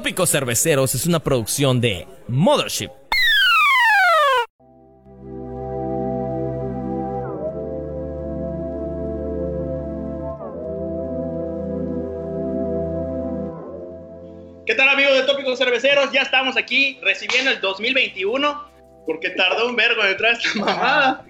Tópicos Cerveceros es una producción de Mothership. ¿Qué tal amigos de Tópicos Cerveceros? Ya estamos aquí recibiendo el 2021 porque tardó un vergo en entrar esta mamada.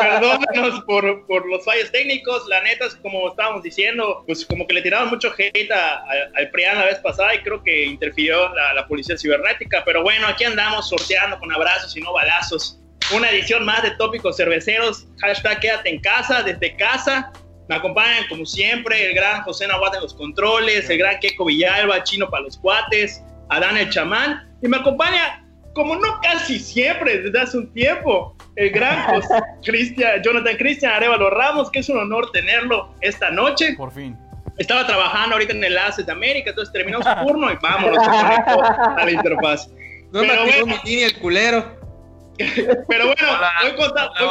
Perdónenos por, por, los fallos técnicos. La neta, es como estábamos diciendo, pues como que le tiraron mucho hate al PRIAN la vez pasada y creo que interfirió la, la, policía cibernética. Pero bueno, aquí andamos sorteando con abrazos y no balazos. Una edición más de Tópicos Cerveceros. Hashtag quédate en casa, desde casa. Me acompañan como siempre el gran José Nahuatl en los controles, el gran Keiko Villalba, Chino para los cuates, Adán el chamán. Y me acompaña como no casi siempre, desde hace un tiempo, el gran Cristian, Jonathan Cristian Arevalo Ramos, que es un honor tenerlo esta noche. Por fin. Estaba trabajando ahorita en el ACE de América, entonces terminó su turno y vámonos a la interfaz. No Pero me bueno, mi el culero. Pero bueno. Hola,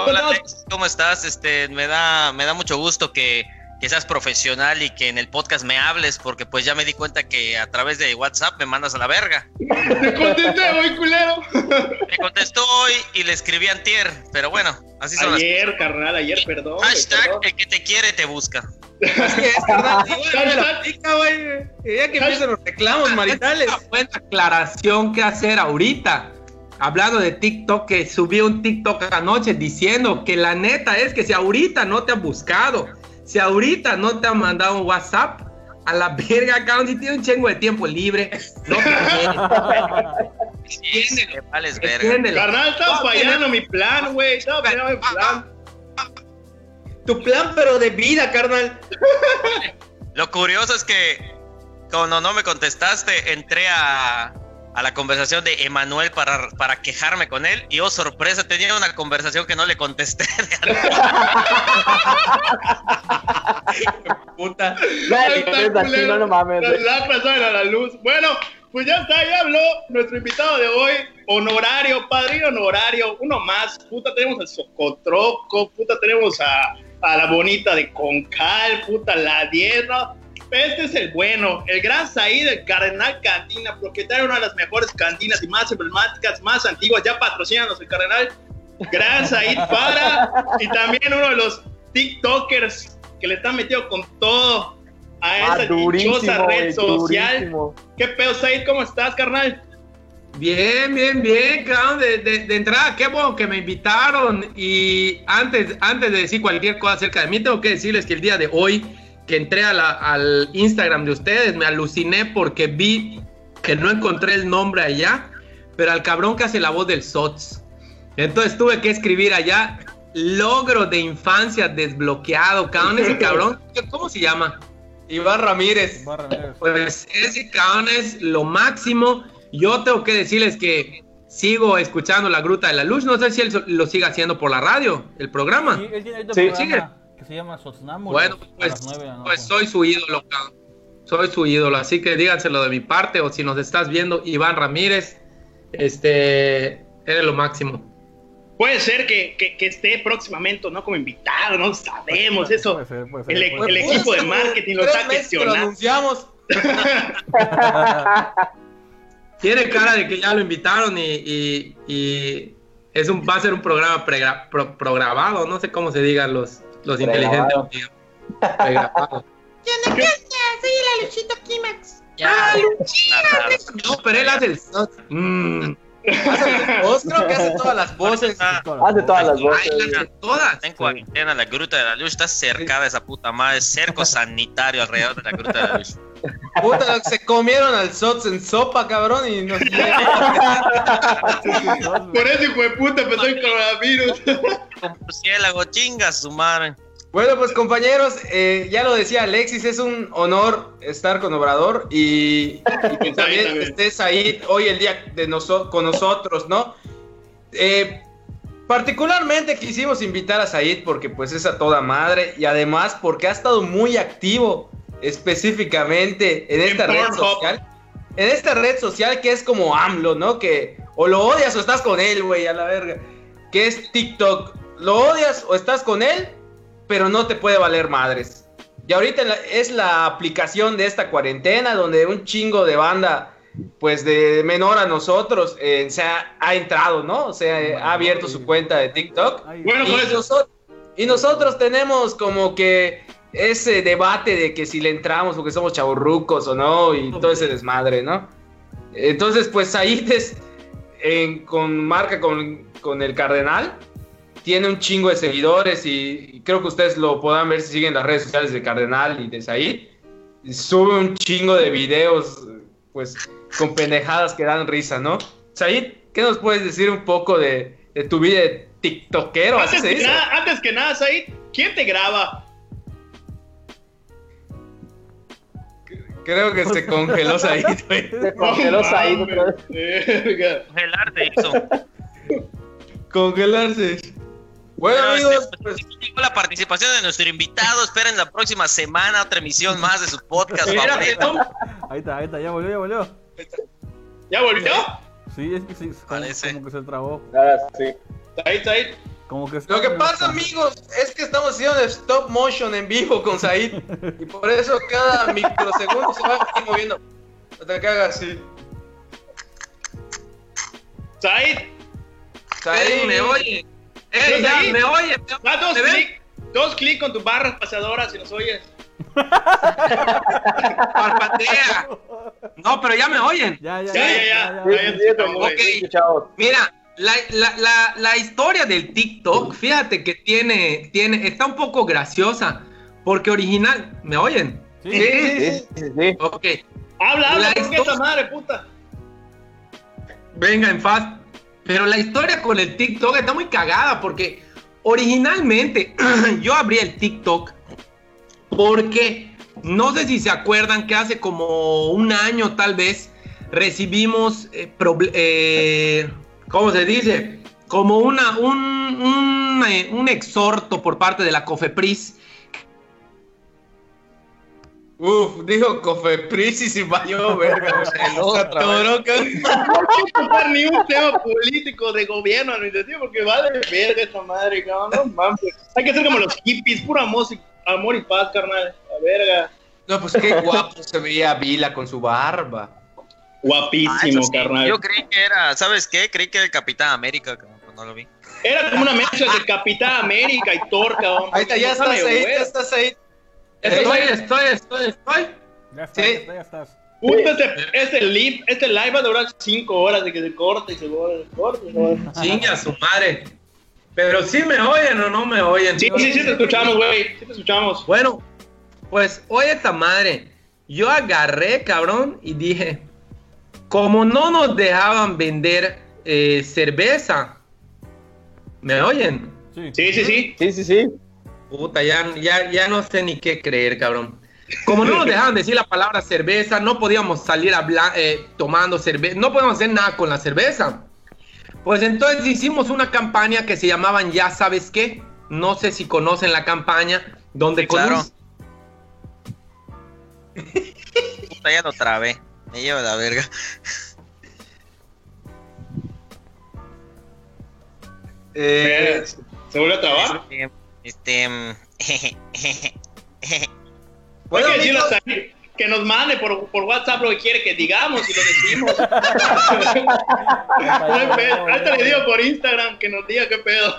hola, ¿Cómo estás? Este, me da, me da mucho gusto que que seas profesional y que en el podcast me hables, porque pues ya me di cuenta que a través de WhatsApp me mandas a la verga. Te contesté hoy, culero. Me contestó hoy y le escribí antier, pero bueno, así son ayer, las carnal, ayer, perdón. Hashtag, el que te quiere te busca. Así es, carnal, güey. Ya que empiezan los reclamos maritales. Una buena aclaración que hacer ahorita hablando de TikTok, que subí un TikTok anoche diciendo que la neta es que si ahorita no te han buscado, si ahorita no te han mandado un WhatsApp, a la verga, cabrón, si tiene un chingo de tiempo libre, no te Entiéndelo. Carnal, estaba fallando mi plan, güey. Estaba fallando mi plan. Tu plan, pero de vida, carnal. Lo curioso es que cuando no me contestaste, entré a, a la conversación de Emanuel para, para quejarme con él. Y oh sorpresa tenía una conversación que no le contesté. Puta. No, no mames la, la, la luz. Bueno pues ya está ya habló nuestro invitado de hoy. Honorario padrino honorario uno más. Puta tenemos al Socotroco puta tenemos a, a la bonita de Concal puta la 10 este es el bueno, el gran Said, el Cardenal Cantina, propietario de una de las mejores cantinas y más emblemáticas, más antiguas, ya patrocinanos el Cardenal. Gran Said para, y también uno de los TikTokers que le están metido con todo a ah, esa dichosa red social. ¿Qué pedo, Said? ¿Cómo estás, carnal? Bien, bien, bien, cabrón. De, de, entrada, qué bueno que me invitaron. Y antes, antes de decir cualquier cosa acerca de mí, tengo que decirles que el día de hoy que entré al Instagram de ustedes, me aluciné porque vi que no encontré el nombre allá, pero al cabrón que hace la voz del SOTS. Entonces tuve que escribir allá, logro de infancia desbloqueado, cabrón, ese cabrón, ¿cómo se llama? Iván Ramírez. Pues ese cabrón es lo máximo. Yo tengo que decirles que sigo escuchando La Gruta de la Luz. No sé si él lo sigue haciendo por la radio, el programa. Sí, él sí. sigue se llama Sotsnamu. Bueno, pues, pues soy su ídolo, soy su ídolo, así que díganselo de mi parte o si nos estás viendo, Iván Ramírez, este, eres lo máximo. Puede ser que, que, esté próximamente, ¿no? Como invitado, no sabemos eso. el, el, equipo de marketing lo está gestionando. Lo anunciamos. Tiene cara de que ya lo invitaron y, y, es un, va a ser un programa programado, no sé cómo se digan los, los inteligentes. Yo no soy el Aluchito Kimax. ¡Ah, Luchito! No, pero él hace el. Mmm. Hace creo que hace todas las voces. Hace todas las voces. Ay, todas. Está en cuarentena, la gruta de la luz está cercada esa puta madre, cerco sanitario alrededor de la gruta de la luz. Puta, se comieron al SOTS en sopa, cabrón, y nos Por eso, hijo de puta, empezó el coronavirus. Con murciélago, chingas su madre. Bueno, pues compañeros, eh, ya lo decía Alexis, es un honor estar con Obrador y, que también, estés ahí hoy el día de con nosotros, ¿no? Eh, particularmente quisimos invitar a Said porque pues es a toda madre y además porque ha estado muy activo específicamente en esta red social. En esta red social que es como AMLO, ¿no? Que o lo odias o estás con él, güey, a la verga. Que es TikTok. ¿Lo odias o estás con él? pero no te puede valer madres. Y ahorita es la aplicación de esta cuarentena donde un chingo de banda pues de menor a nosotros, eh, se ha, ha entrado, ¿no? O sea, eh, ha abierto su cuenta de TikTok. Bueno, pues, y nosotros tenemos como que ese debate de que si le entramos porque somos chavorrucos o no, y todo ese desmadre, ¿no? Entonces, pues ahí es, en- con marca con, con el Cardenal, tiene un chingo de seguidores y, y creo que ustedes lo podrán ver si siguen las redes sociales de Cardenal y de Said. Y Sube un chingo de videos, pues, con pendejadas que dan risa, ¿no? Said, ¿qué nos puedes decir un poco de, de tu vida de tiktokero? ¿Así antes, que nada, antes que nada, Said, ¿quién te graba? Creo que se congeló Said, güey. Se congeló Said otra vez. verga. Congelarte hizo. Congelarse. Bueno, Pero, amigos, este, pues, llegó la participación de nuestro invitado. Esperen la próxima semana otra emisión más de su podcast. ¿no? Ahí está, ahí está, ya volvió, ya volvió. ¿Ya volvió? Sí, es que sí, como, Parece. como que se trabó. Ahora sí. Said, Said. Como que Lo que pasa, amigos, es que estamos haciendo stop motion en vivo con Said. Y por eso cada microsegundo se va a ir moviendo. Hasta que haga así. Said, Said, me oye. ¡Ey, ya, me oye! da dos clics. Dos clics con tus barras pasadoras si nos oyes. Parpadea. No, pero ya me oyen. Ya, ya, Ya, ya, ya. Sí, Ya, sí, ya sí, te sí, sí. Mira, la, la, la, la historia del TikTok, fíjate que tiene, tiene, está un poco graciosa. Porque original. ¿Me oyen? Sí. Sí, sí, sí, sí. Ok. Habla, habla, esa madre, puta. Venga en fast. Pero la historia con el TikTok está muy cagada porque originalmente yo abrí el TikTok porque no sé si se acuerdan que hace como un año tal vez recibimos, eh, eh, ¿cómo se dice? Como una, un, un, eh, un exhorto por parte de la COFEPRIS Uf, dijo Cofepris y se vayó, verga. Se atoró. No quiero tocar ni un tema político de gobierno administrativo porque vale verga esa madre, cabrón. No mames. Hay que ser como los hippies, puro amor, y- amor y paz, carnal. La verga. No, pues qué guapo se veía Vila con su barba. Ah, Guapísimo, eso sí. carnal. Yo creí que era, ¿sabes qué? Creí que era el Capitán América, cabrón, pero no lo vi. Era como una mezcla de Capitán América y Thor, cabrón. Ahí está, ya está Sale, Said, güey. ya está Said. Estoy, estoy, estoy, estoy. Ya estás, Sí. ya estás, ya estás. Puta, este, este live, este live va a durar 5 horas de que se corta y se corta, se corta. y se corta. Chinga su madre. Pero sí me oyen o no me oyen. Sí, sí, sí te escuchamos, güey. Sí te escuchamos. Bueno, pues oye esta madre. Yo agarré, cabrón, y dije, como no nos dejaban vender eh, cerveza, ¿me oyen? Sí. Sí, sí, sí. Sí, sí, sí. Puta, ya, ya, ya no sé ni qué creer, cabrón. Como no nos dejaban decir la palabra cerveza, no podíamos salir habla- eh, tomando cerveza, no podíamos hacer nada con la cerveza. Pues entonces hicimos una campaña que se llamaban Ya sabes qué. No sé si conocen la campaña, donde Sí, con un- claro. Puta, ya lo trabé. Me lleva la verga. Eh, ¿Se vuelve a trabar? Este, este, mm, Hay bueno, que amigos, que nos mande por, por WhatsApp lo que quiere que digamos y lo decimos. Ahorita le digo por Instagram que nos diga qué pedo.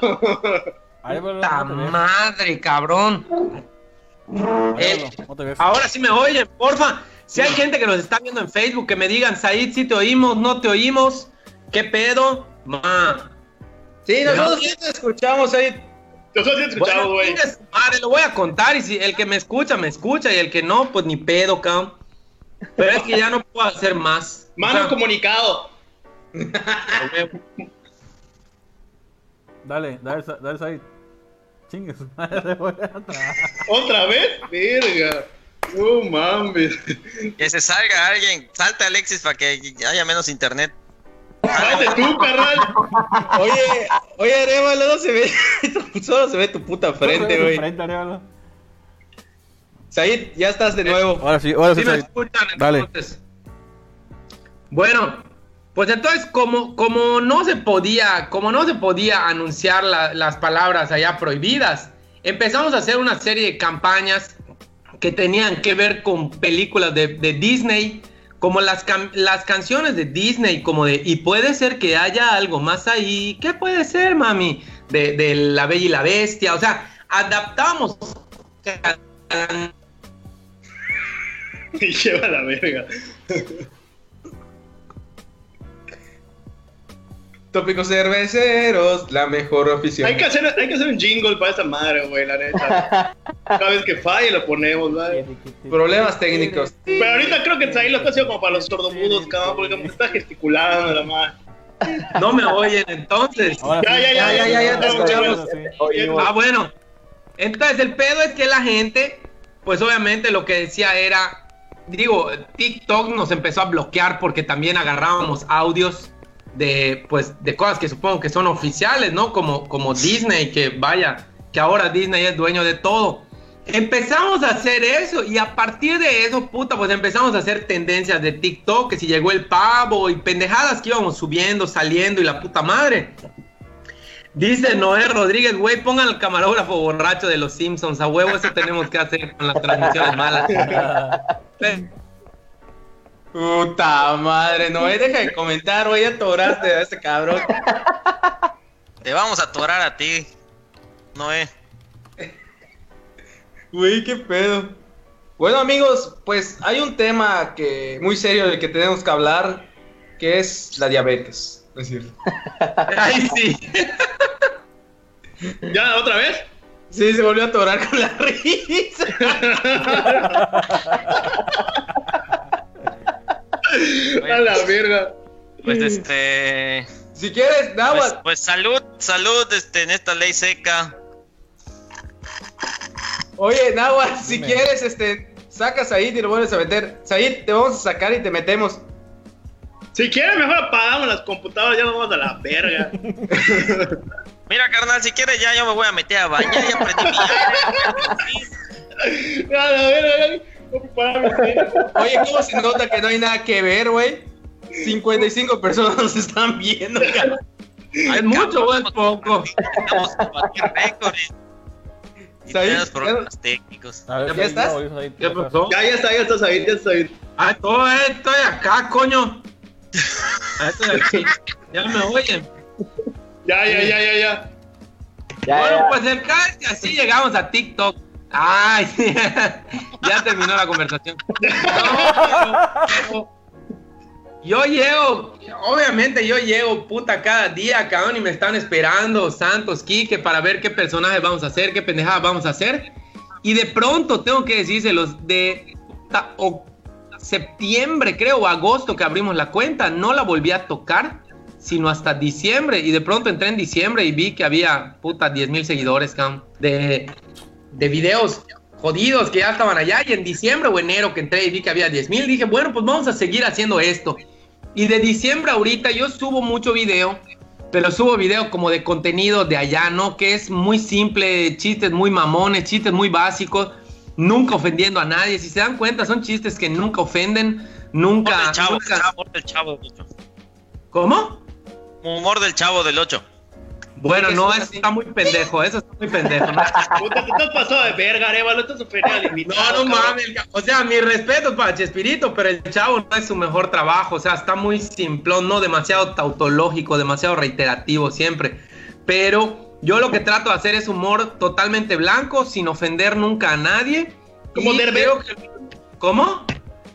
Ahí, pero ¡Puta no te ves. madre, cabrón! Eh, ahora sí me oyen, porfa. Si hay gente que nos está viendo en Facebook, que me digan, Said, si te oímos, no te oímos, ¿qué pedo? Ma. sí, nosotros sí te escuchamos, Said. Nosotros sí te escuchamos, Bueno, güey. madre, lo voy a contar y si el que me escucha, me escucha y el que no, pues ni pedo, cabrón. Pero es que ya no puedo hacer más. Mano O sea, comunicado. Dale, dale, dale, Said. Chingue su madre, voy a. ¿Otra vez? Verga. No mames. que se salga alguien. Salta Alexis para que haya menos internet. Cállate tú, carnal. Oye, oye, Arevalo, no se ve. Solo se ve tu puta frente, güey. Frente, Arevalo. Said, ya estás de nuevo. Ahora sí, ahora sí, Sí me escuchan, Dale. entonces. Bueno, pues entonces como, como no se podía, como no se podía anunciar la- las palabras allá prohibidas, empezamos a hacer una serie de campañas que tenían que ver con películas de, de Disney, como las, las canciones de Disney, como de, y puede ser que haya algo más ahí, ¿qué puede ser, mami? De, de La Bella y la Bestia, o sea, adaptamos Y lleva la verga. Tópicos cerveceros, la mejor afición. Hay que, hacer, hay que hacer un jingle para esa madre, güey, la neta. Cada vez que falle lo ponemos, güey. Problemas técnicos. Pero ahorita creo que ahí lo está haciendo como para los sordomudos, cabrón, porque como está gesticulando la madre. no me oyen entonces. Ahora Ya, sí. ya, ya, ya, ya, ya, te escuchamos. Ah, bueno. Entonces el pedo es que la gente, pues obviamente lo que decía era, digo, TikTok nos empezó a bloquear porque también agarrábamos audios de, pues, de cosas que supongo que son oficiales, ¿no? Como, como Disney, que vaya, que ahora Disney es dueño de todo. Empezamos a hacer eso y a partir de eso, puta, pues empezamos a hacer tendencias de TikTok, que si llegó el pavo y pendejadas que íbamos subiendo, saliendo y la puta madre. Dice Noé Rodríguez, güey, pongan al camarógrafo borracho de los Simpsons, a huevo, eso tenemos que hacer con las transmisiones malas. Puta madre, no deja de comentar, voy a atoraste a este cabrón. Te vamos a atorar a ti, Noé. Güey, qué pedo. Bueno, amigos, pues hay un tema que muy serio del que tenemos que hablar, que es la diabetes. No es cierto. Ay, sí. ¿Ya otra vez? Sí, se volvió a atorar con la risa. A la verga. Pues este. Si quieres, Pues, Nahuatl, pues salud, salud este, en esta ley seca. oye, Nahuatl, si Dime. quieres, este, sacas ahí y lo vuelves a meter. Said, te vamos a sacar y te metemos. Si quieres, mejor apagamos las computadoras, ya nos vamos a la verga. Mira, carnal, si quieres ya yo me voy a meter a bañar, ya prendí mi. A la verga. Oye, ¿cómo se nota que no hay nada que ver, güey? 55 personas nos están viendo, cabrón. Es mucho o es poco. Estamos en cualquier récord. ya- problemas técnicos. Ver, ¿Ya estás? no, ahí- ¿Qué pasó? Ya, ya está, ya está ahí, ya está ahí. Ah, todo estoy acá, coño. Ah, estoy aquí. Ya me oyen. Ya, ya, ya, ya, ya. Ya, bueno, ya. pues el caso es que así llegamos a TikTok. Ay, ya terminó la conversación. Yo llego, obviamente yo llego puta cada día, cabrón, y me están esperando Santos, Quique, para ver qué personajes vamos a hacer, qué pendejadas vamos a hacer. Y de pronto tengo que decírselos, de septiembre, creo, o agosto que abrimos la cuenta, no la volví a tocar, sino hasta diciembre. Y de pronto entré en diciembre y vi que había, puta, 10 mil seguidores, cabrón, de, de videos jodidos que ya estaban allá. Y en diciembre o enero que entré y vi que había 10 mil, dije, bueno, pues vamos a seguir haciendo esto. Y de diciembre ahorita yo subo mucho video, pero subo video como de contenido de allá, ¿no? Que es muy simple, chistes muy mamones, chistes muy básicos, nunca ofendiendo a nadie. Si se dan cuenta, son chistes que nunca ofenden, Humor nunca... del chavo, nunca- humor del chavo del 8. ¿Cómo? Humor del chavo del 8. Bueno, no, es eso está muy pendejo, eso está muy pendejo. ¿no? Puta, te pasado de verga, Arevalo, estás ofendiendo al invitado. No, no mames, o sea, mi respeto para Chespirito, pero el chavo no es su mejor trabajo, o sea, está muy simplón, no demasiado tautológico, demasiado reiterativo siempre. Pero yo lo que trato de hacer es humor totalmente blanco, sin ofender nunca a nadie. Como Derbez. que- ¿Cómo?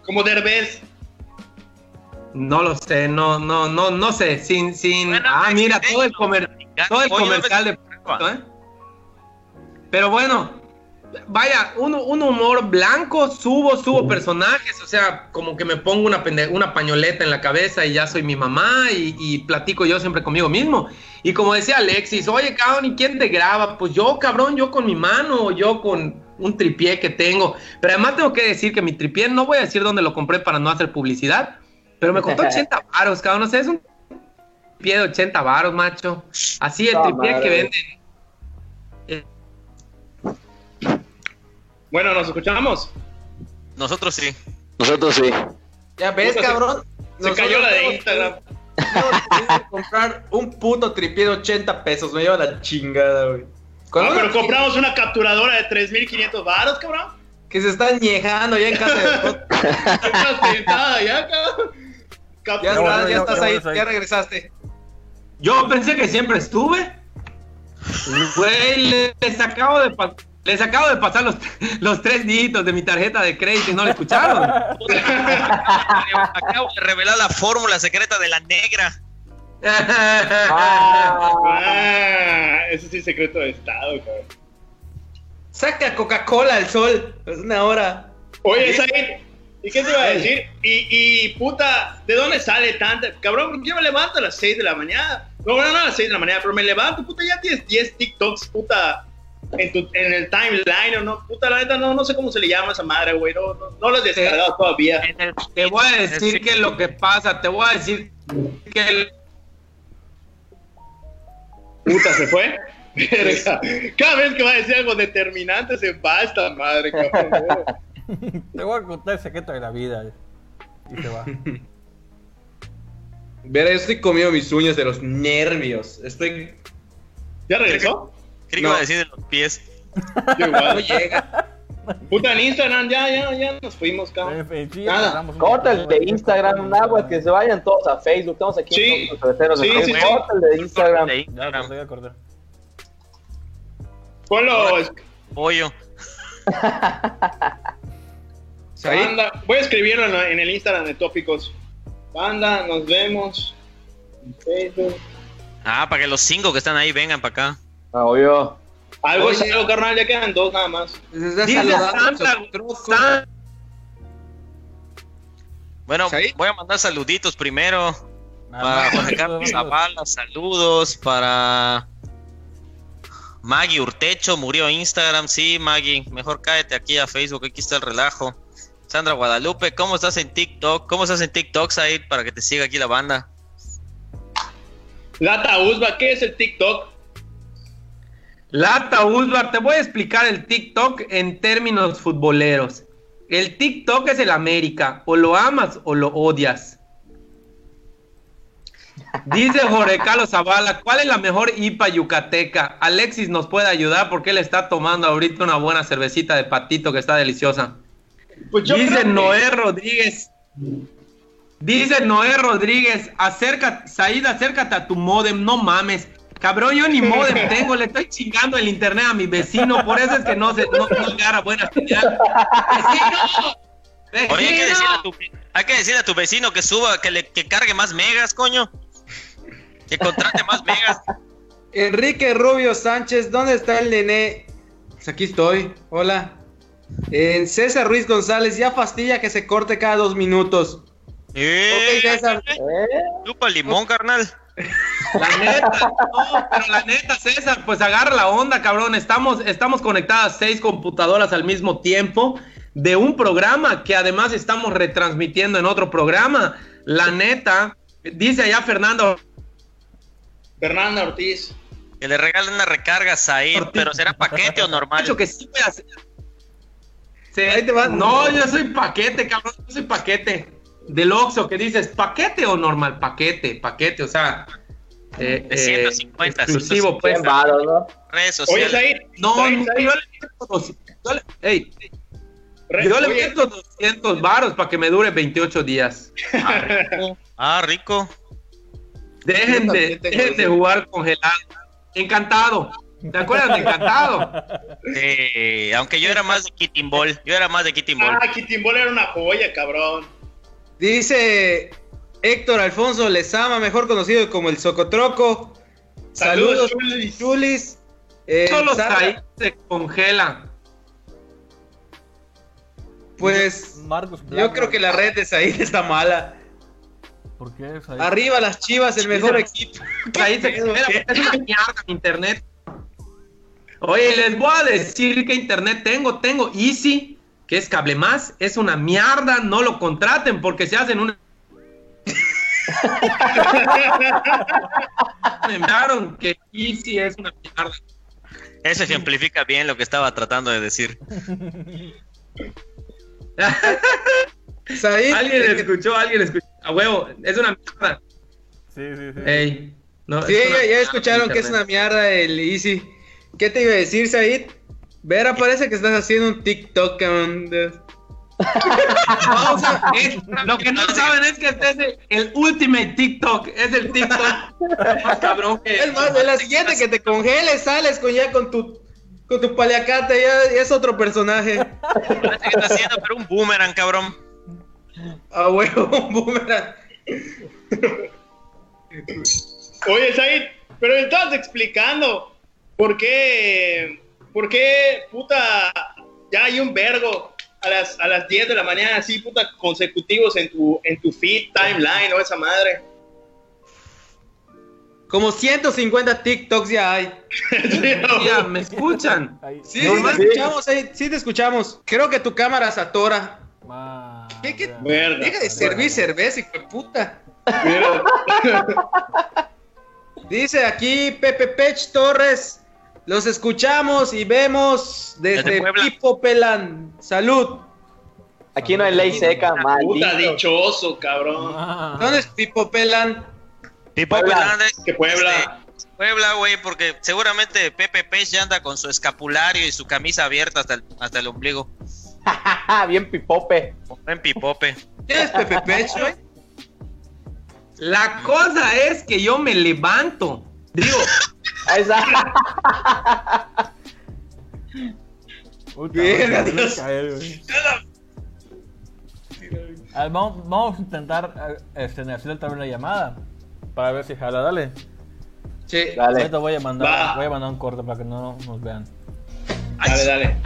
Como Derbez. No lo sé, no, no, no, no sé, sin, sin. Bueno, ah, mira, todo el no, comer, todo el oye, comercial de ¿eh? Pero bueno, vaya, un, un humor blanco, subo, subo personajes, o sea, como que me pongo una, pende- una pañoleta en la cabeza y ya soy mi mamá y, y platico yo siempre conmigo mismo. Y como decía Alexis, oye, cabrón, ¿y quién te graba? Pues yo, cabrón, yo con mi mano, yo con un tripié que tengo. Pero además tengo que decir que mi tripié, no voy a decir dónde lo compré para no hacer publicidad, pero me costó 80 varos, cabrón, no sé, es un tripié de 80 varos, macho. Así el No, tripié madre. que venden. eh, Bueno, nos escuchamos. Nosotros sí. Nosotros sí. Ya ves, Puta, cabrón. Se cayó la de Instagram. que comprar un puto tripié de 80 pesos. Me lleva la chingada, güey. Ah, Cuando pero compramos una capturadora de 3500 baros, cabrón. que se están ñejando ya en casa de ya, cabrón. Ya, bueno, ya estás ahí, ya. regresaste. Yo pensé que siempre estuve. Güey, le- les acabo de les acabo de pasar los, los tres dígitos de mi tarjeta de crédito y no lo escucharon. Acabo de revelar la fórmula secreta de la negra. Ah, ese sí es secreto de Estado, cabrón. Saca Coca-Cola al sol. Es una hora. Oye, Said, ¿y qué te iba a decir? Y, y puta, ¿de dónde sale tanta? Cabrón, yo me levanto a las 6 de la mañana. No, no, no a las 6 de la mañana, pero me levanto, puta, ya tienes 10 TikToks, puta, en, tu, en el timeline, o no, puta, la neta, no, no sé cómo se le llama a esa madre, güey, no, no, no lo he descargado todavía. En el- Te voy a decir que lo que pasa, te voy a decir que el- Puta, ¿se fue? Verga. Cada vez que va a decir algo determinante se va esta madre, cabrón. Te voy a contar el secreto de la vida. Y se va. Verá, yo estoy comiendo mis uñas de los nervios. Estoy. ¿Ya regresó? Creí que No. iba a decir de los pies. Yo igual. No llega. Puta, en Instagram ya, ya, ya nos fuimos, cabrón. Sí, Nada. hablamos un Corta el poquito de Instagram, Nahua, que se vayan todos a Facebook. Estamos aquí Sí. en los Sí, Facebook. sí, sí. Corta el de Instagram. De Ya, Instagram, corté, ya corté. Ponlo, pollo. Banda, voy a escribirlo en, en el Instagram de Tópicos. Banda, nos vemos. en Facebook. Ah, para que los cinco que están ahí vengan para acá. Ah, obvio. Algo Oye. es algo, carnal, ya quedan dos nada más. saludando Santa, Bueno, ¿Sí? voy a mandar saluditos primero. Nada Para. Jorge Carlos Zavala, saludos. Para Maggie Urtecho, murió Instagram. Sí, Maggie, mejor cállate aquí a Facebook, aquí está el relajo. Sandra Guadalupe, ¿cómo estás en TikTok? ¿Cómo estás en TikTok, Said? Para que te siga aquí la banda. Lata Usba, ¿qué es el TikTok? Lata Usbar, te voy a explicar el TikTok en términos futboleros. El TikTok es el América, o lo amas o lo odias. Dice Jorge Carlos Zavala, ¿cuál es la mejor IPA yucateca? Alexis nos puede ayudar porque él está tomando ahorita una buena cervecita de patito que está deliciosa. Pues yo Dice creo que- Noé Rodríguez. Dice Noé Rodríguez, acerca, Said, acércate a tu modem, no mames. Cabrón, yo ni modem tengo, le estoy chingando el internet a mi vecino, por eso es que no se no, no agarra buena señal. ¡Vecino! Oye, hay que, ¡Vecino! decirle a tu, hay que decirle a tu vecino que suba, que le que cargue más megas, coño. Que contrate más megas. Enrique Rubio Sánchez, ¿dónde está el nené? Pues aquí estoy. Hola. En César Ruiz González, ya fastidia que se corte cada dos minutos. Eh, Ok, César. ¿Eh? chupa limón, carnal. La neta, no, pero la neta, César, pues agarra la onda, cabrón. Estamos, estamos conectadas seis computadoras al mismo tiempo de un programa que además estamos retransmitiendo en otro programa. La neta, dice allá Fernando, Fernanda Ortiz. Que le regalen una recarga a Said, pero será paquete o normal. hecho que sí voy a hacer. Sí, Ahí te va. No, yo soy paquete, cabrón, yo soy paquete. Del Oxxo, que dices, ¿paquete o normal? Paquete, paquete, o sea... eh, De eh, 150, exclusivo, pues. Bien varos, ¿no? Redes Oye, sociales. Said. No, no, yo le meto yo le- yo le oye, meto 200 varos para que me dure 28 días. Ah, rico. Ah, rico. Dejen de, dejen de jugar congelado. Encantado. ¿Te acuerdas de Encantado? Eh, aunque yo era más de Kicking Ball. Yo era más de Kicking Ball. Ah, Kitimbol era una joya, cabrón. Dice Héctor Alfonso Lezama, mejor conocido como el Socotroco. Saludos, Saludos, Chulis. Chulis. Eh, Solo Sara, ahí se congela. Pues Marcos yo creo que la red de Said está mala. ¿Por qué? ahí? Arriba las chivas, el mejor equipo. Ahí se porque es una mierda mi internet. Oye, les voy a decir qué internet tengo. Tengo Easy, que es cable más. Es una mierda. No lo contraten porque se hacen una. Me enviaron que Easy es una mierda. Eso ejemplifica bien lo que estaba tratando de decir. Alguien eh, escuchó, alguien escuchó. A huevo, es una mierda. Sí, sí, sí. Ey, no, Sí, es una ya, ya escucharon que es una mierda el Easy. ¿Qué te iba a decir, Said? Vera, parece que estás haciendo un TikTok, cabrón. de- Vamos a- es- lo que no saben es que este es el, el ultimate TikTok. Es el TikTok más cabrón que. Es más, de la siguiente que te congeles, sales con ya con tu con tu paliacata, ya, ya es otro personaje. Parece que está haciendo, pero un boomerang, cabrón. Ah, huevo, un boomerang. Oye, Said, pero me estabas explicando por qué, por qué, puta, ya hay un vergo a las, a las 10 de la mañana, así, puta, consecutivos en tu, en tu feed, timeline o esa madre. Como 150 TikToks ya hay. Ya, ¿me escuchan? Sí, No, sí escuchamos, eh, sí te escuchamos. Creo que tu cámara se atora. ¿Qué, qué? Verga. Deja de servir cerveza, hijo de puta. Mira. Dice aquí Pepe Pech Torres. Los escuchamos y vemos desde Desde. Pipo Pelan. Salud. Aquí no hay ley seca, Puta maldito. dichoso, cabrón. Ma- ¿Dónde es Pipo Pelan? Tipo Puebla. Fernández, Que Puebla. este, Puebla, güey, porque seguramente Pepe Pech ya anda con su escapulario y su camisa abierta hasta el, hasta el ombligo. Bien pipope. En pipope. ¿Quién es Pepe Pech, güey? La cosa es que yo me levanto. Digo, Ahí está. Puta, Verga, me voy a Dios. caer, güey. A ver, vamos, vamos a intentar eh, este, hacer otra vez la llamada. Para ver si jala, dale. Sí. Dale. Ahorita voy a mandar, Va. voy a mandar un corte para que no nos vean. Dale, dale.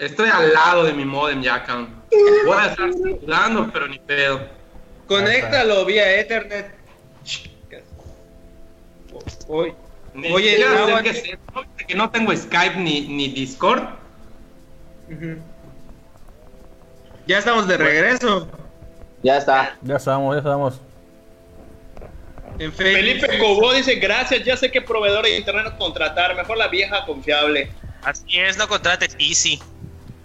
Estoy al lado de mi modem ya, cabrón. Voy a estar circulando, pero ni pedo. Conéctalo vía Ethernet. Oye, Ni Oye, no, sé aquí- qué es esto, ¿viste que no tengo Skype ni, ni Discord. Ya estamos de regreso. Ya está. Ya estamos, ya estamos. En. Felipe Cobó dice, gracias, ya sé qué proveedor de internet contratar, mejor la vieja confiable. Así es, no contrates Easy.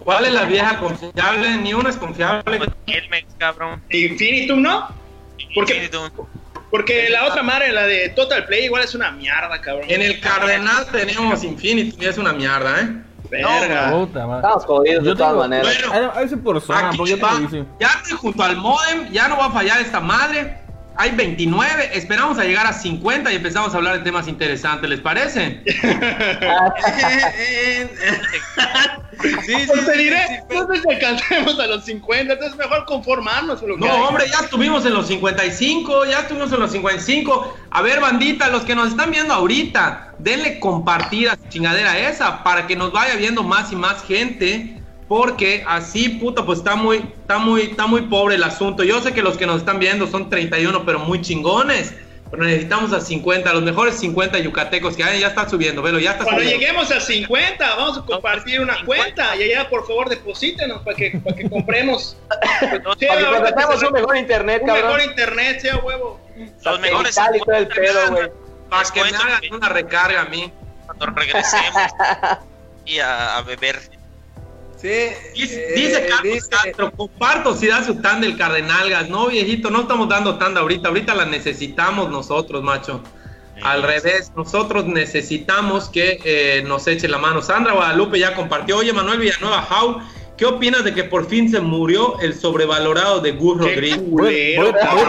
¿Cuál es la vieja confiable? Ni una es confiable. Elmex, cabrón. Infinitum, ¿no? ¿Por qué? Infinitum. Porque la otra madre, la de Total Play, igual es una mierda, cabrón. En el Cardenal tenemos Infinity y es una mierda, ¿eh? Verga. Puta madre. Estamos jodidos de todas maneras. Bueno, A a veces por zona, Aquí porque va. Ya estoy junto al modem, ya no va a fallar esta madre. Hay 29, esperamos a llegar a 50 y empezamos a hablar de temas interesantes, ¿les parece? sí, sí, Pues te diré, sé si alcancemos a los 50, entonces mejor conformarnos con lo que No, hay. hombre, ya estuvimos en los 55, ya estuvimos en los 55. A ver, bandita, los que nos están viendo ahorita, denle compartir a su chingadera esa para que nos vaya viendo más y más gente. Porque así, puta, pues está muy, está muy, está muy pobre el asunto. Yo sé que los que nos están viendo son 31, pero muy chingones. Pero necesitamos a 50, los mejores 50 yucatecos que hay, ya está subiendo, velo, ya está Cuando subiendo. lleguemos a 50, vamos a compartir una cuenta y allá, por favor, deposítenos para que, para que compremos. Sí, Para que contratemos un mejor internet, un cabrón. mejor internet, sea huevo. Los mejores y todo el pedo, güey. Para que me hagan una recarga a mí. Cuando regresemos y a, a beber. Sí, Dice, eh, dice Carlos dice- Castro, comparto si da su tan del Cardenalgas. No, viejito, no estamos dando tanda ahorita. Ahorita la necesitamos nosotros, macho. Al revés, nosotros necesitamos que eh, nos eche la mano. Sandra Guadalupe ya compartió. Oye, Manuel Villanueva, How, ¿qué opinas de que por fin se murió el sobrevalorado de Gus Qué Rodríguez? culero, cabrón.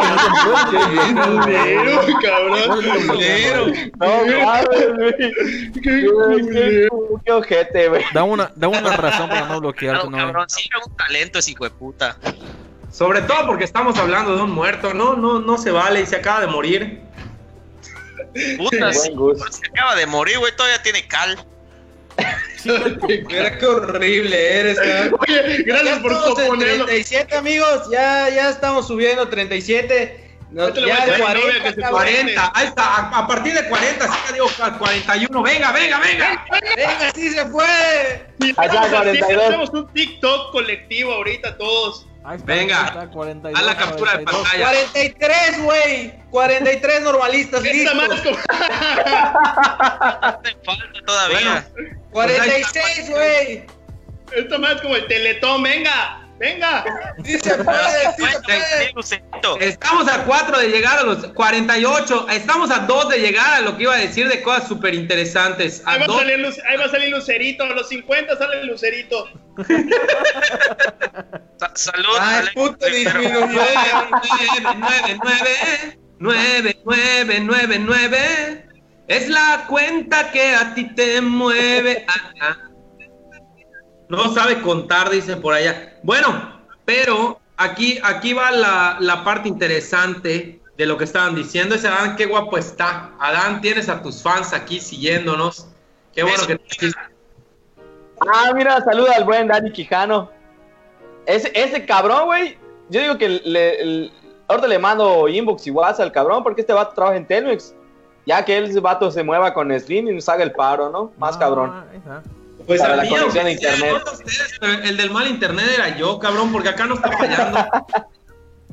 Culero. No. Qué Qué, culero. qué ojete, güey. Da una, da una razón para no bloquearte, ¿no? cabrón, sí era un talento ese hijo de puta. Sobre todo porque estamos hablando de un muerto. No, no, no se vale y se acaba de morir. Puta, se acaba de morir, güey, todavía tiene cal. Mira qué horrible eres, cabrón. Oye, gracias Ya por estamos en ponerlo. 37 amigos, ya, ya estamos subiendo 37. No, ya a mi 40, novia que se cabrón. 40, ahí está. A, a partir de 40, sí ya digo 41. Venga, venga, venga. Venga, sí se fue. Y Allá, estamos así, 42. Hacemos un TikTok colectivo ahorita todos. Ahí está, Venga, ahí está, 42, haz la captura de 42. pantalla. 43, güey. 43 normalistas Esta listos. como- Hace falta todavía. 46, güey. Esto más como el teletón, venga, venga. Sí se puede, sí se puede. Estamos a 4 de llegar a los 48. Estamos a 2 de llegar a lo que iba a decir de cosas súper interesantes. A Ahí a ahí va a salir Lucerito, a los 50 sale Lucerito. Sa- salud. Ay, Alex. puto disminuyó. 9, 9, 9, 9. Es la cuenta que a ti te mueve. Ah. No sabe contar, dicen por allá. Bueno, pero aquí, aquí va la, la parte interesante de lo que estaban diciendo. Ese Adán, qué guapo está. Adán, tienes a tus fans aquí siguiéndonos. Qué bueno Eso. que te Ah, mira, saluda al buen Dani Quijano. Ese, ese cabrón, güey. Yo digo que le, el- ahorita le mando inbox y WhatsApp al cabrón porque este vato trabaja en Telmex. Ya que ese vato se mueva con Slim y nos haga el paro, ¿no? Más Ah, cabrón. Pues Para a la mí, conexión a sea, internet. ustedes, pero el del mal internet era yo, cabrón, porque acá no está fallando.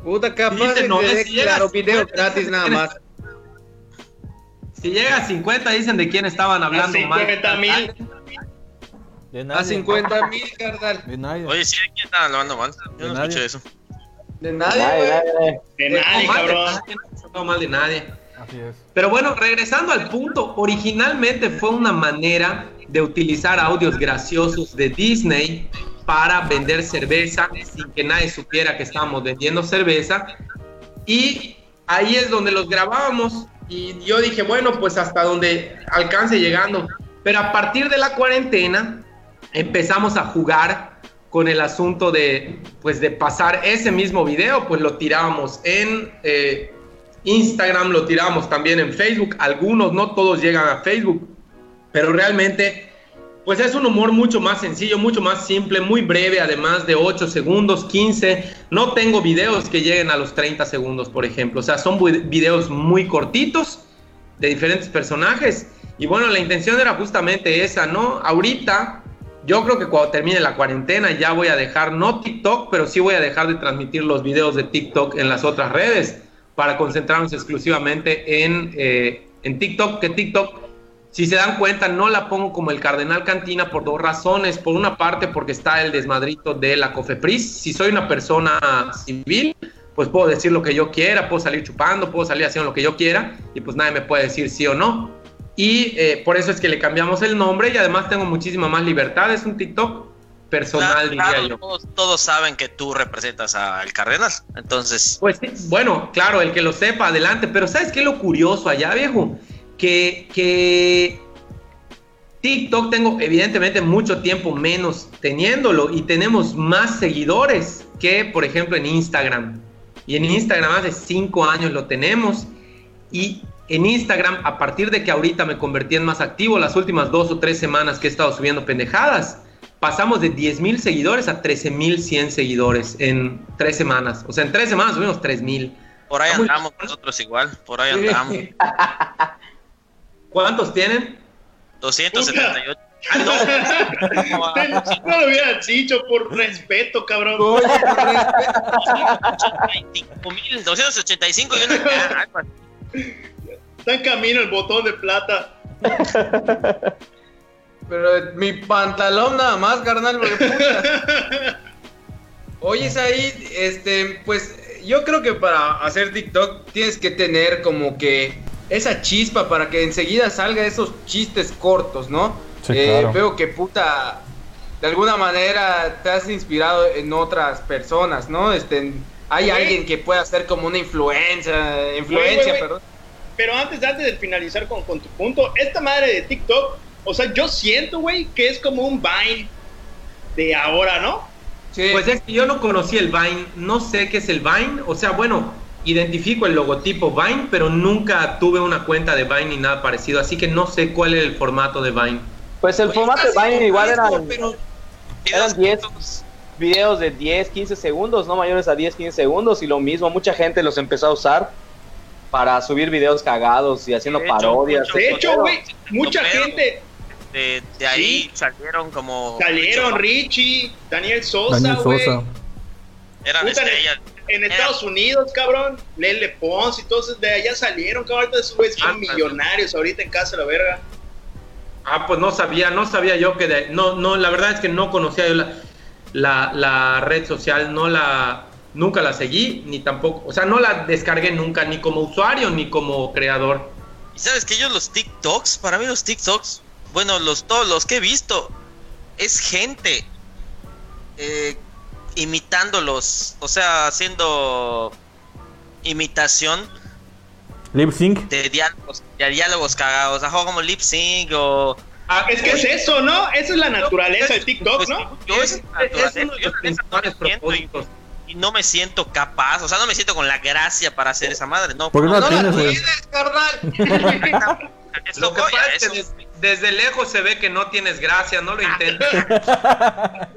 Puta, capaz de no, es- llega claro, a video 50, gratis nada más. Si llega a 50, dicen de quién estaban A hablando mal. 50 mil. De A nadie. 50 mil, carnal. De nadie. Oye, ¿sí de quién están hablando mal? Yo no De nadie. escuché eso. De Nadie, güey. nadie. De nadie, de cabrón. no mal de nadie. Así es. Pero bueno, regresando al punto, originalmente fue una manera de utilizar audios graciosos de Disney para vender cerveza sin que nadie supiera que estábamos vendiendo cerveza. Y ahí es donde los grabábamos y yo dije, bueno, pues hasta donde alcance llegando. Pero a partir de la cuarentena empezamos a jugar con el asunto de, pues, de pasar ese mismo video, pues lo tirábamos en eh, Instagram, lo tirábamos también en Facebook. Algunos, no todos llegan a Facebook, pero realmente, pues es un humor mucho más sencillo, mucho más simple, muy breve, además de 8 segundos, 15. No tengo videos que lleguen a los 30 segundos, por ejemplo. O sea, son videos muy cortitos de diferentes personajes. Y bueno, la intención era justamente esa, ¿no? Ahorita, yo creo que cuando termine la cuarentena ya voy a dejar, no TikTok, pero sí voy a dejar de transmitir los videos de TikTok en las otras redes para concentrarnos exclusivamente en, eh, en TikTok, que TikTok, si se dan cuenta, no la pongo como el Cardenal Cantina por dos razones. Por una parte, porque está el desmadrito de la COFEPRIS. Si soy una persona civil, pues puedo decir lo que yo quiera, puedo salir chupando, puedo salir haciendo lo que yo quiera, y pues nadie me puede decir sí o no. Y eh, por eso es que le cambiamos el nombre y además tengo muchísima más libertad. Es un TikTok personal, Claro, diría claro, yo. Todos, todos saben que tú representas al Cardenal. Entonces, Pues sí, bueno, claro, el que lo sepa, adelante. Pero ¿sabes qué es lo curioso allá, viejo? Que, que TikTok tengo evidentemente mucho tiempo menos teniéndolo y tenemos más seguidores que, por ejemplo, en Instagram. Y en Instagram hace cinco años lo tenemos. Y en Instagram, a partir de que ahorita me convertí en más activo, las últimas dos o tres semanas que he estado subiendo pendejadas, pasamos de 10 mil seguidores a 13 mil 100 seguidores en tres semanas. O sea, en tres semanas subimos 3 mil. por ahí Está muy- andamos nosotros igual. Por ahí andamos. ¿Cuántos tienen? 278. Ah, no. No lo hubiera dicho por respeto, cabrón. Oye, por respeto, 285 285 y. Está en camino el botón de plata. pero mi pantalón nada más, carnal, porque puta. Oye, ahí, este, pues yo creo que para hacer TikTok tienes que tener como que esa chispa para que enseguida salga esos chistes cortos, ¿no? Sí, Eh, claro. Veo que puta, de alguna manera te has inspirado en otras personas, ¿no? Este, hay alguien que pueda ser como una influencia, influencia, perdón. Pero antes, antes de finalizar con, con tu punto, esta madre de TikTok, o sea, yo siento, güey, que es como un Vine de ahora, ¿no? Sí. Pues es que yo no conocí el Vine, no sé qué es el Vine, o sea, bueno, identifico el logotipo Vine, pero nunca tuve una cuenta de Vine ni nada parecido, así que no sé cuál es el formato de Vine. Pues el Oye, formato de Vine igual pero- Eran 10 videos de 10, 15 segundos, no mayores a 10, 15 segundos. Y lo mismo, mucha gente los empezó a usar para subir videos cagados y haciendo De hecho, parodias. mucho- De hecho, güey, mucha gente De, de ahí salieron como. salieron Richie, Daniel Sosa, Daniel güey. Sosa. Eran estrellas. En Estados Unidos, cabrón, Lele Pons y todos de allá salieron, cabrón. Esos güeyes son Ah, millonarios ahorita en casa, la verga. Ah, pues no sabía, no sabía yo que de, no, no, la verdad es que no conocía yo la, la, la red social, no la, nunca la seguí, ni tampoco, o sea, no la descargué nunca, ni como usuario, ni como creador. Y sabes que yo los TikToks, para mí los TikToks, bueno, los todos los que he visto, es gente eh, imitándolos, o sea, haciendo imitación Lip sync. de diálogos, de diálogos cagados, o sea, como lip sync o Ah, es que es eso, ¿no? Esa es la naturaleza de TikTok, ¿no? Yo Es- es, es naturaleza, uno de los principales propósitos. Y no me siento capaz, o sea, no me siento con la gracia para hacer esa madre, no. ¿Por qué no la No la tienes, carnal. Eso Lo que pasa es que des- desde lejos se ve que no tienes gracia, no lo intentes.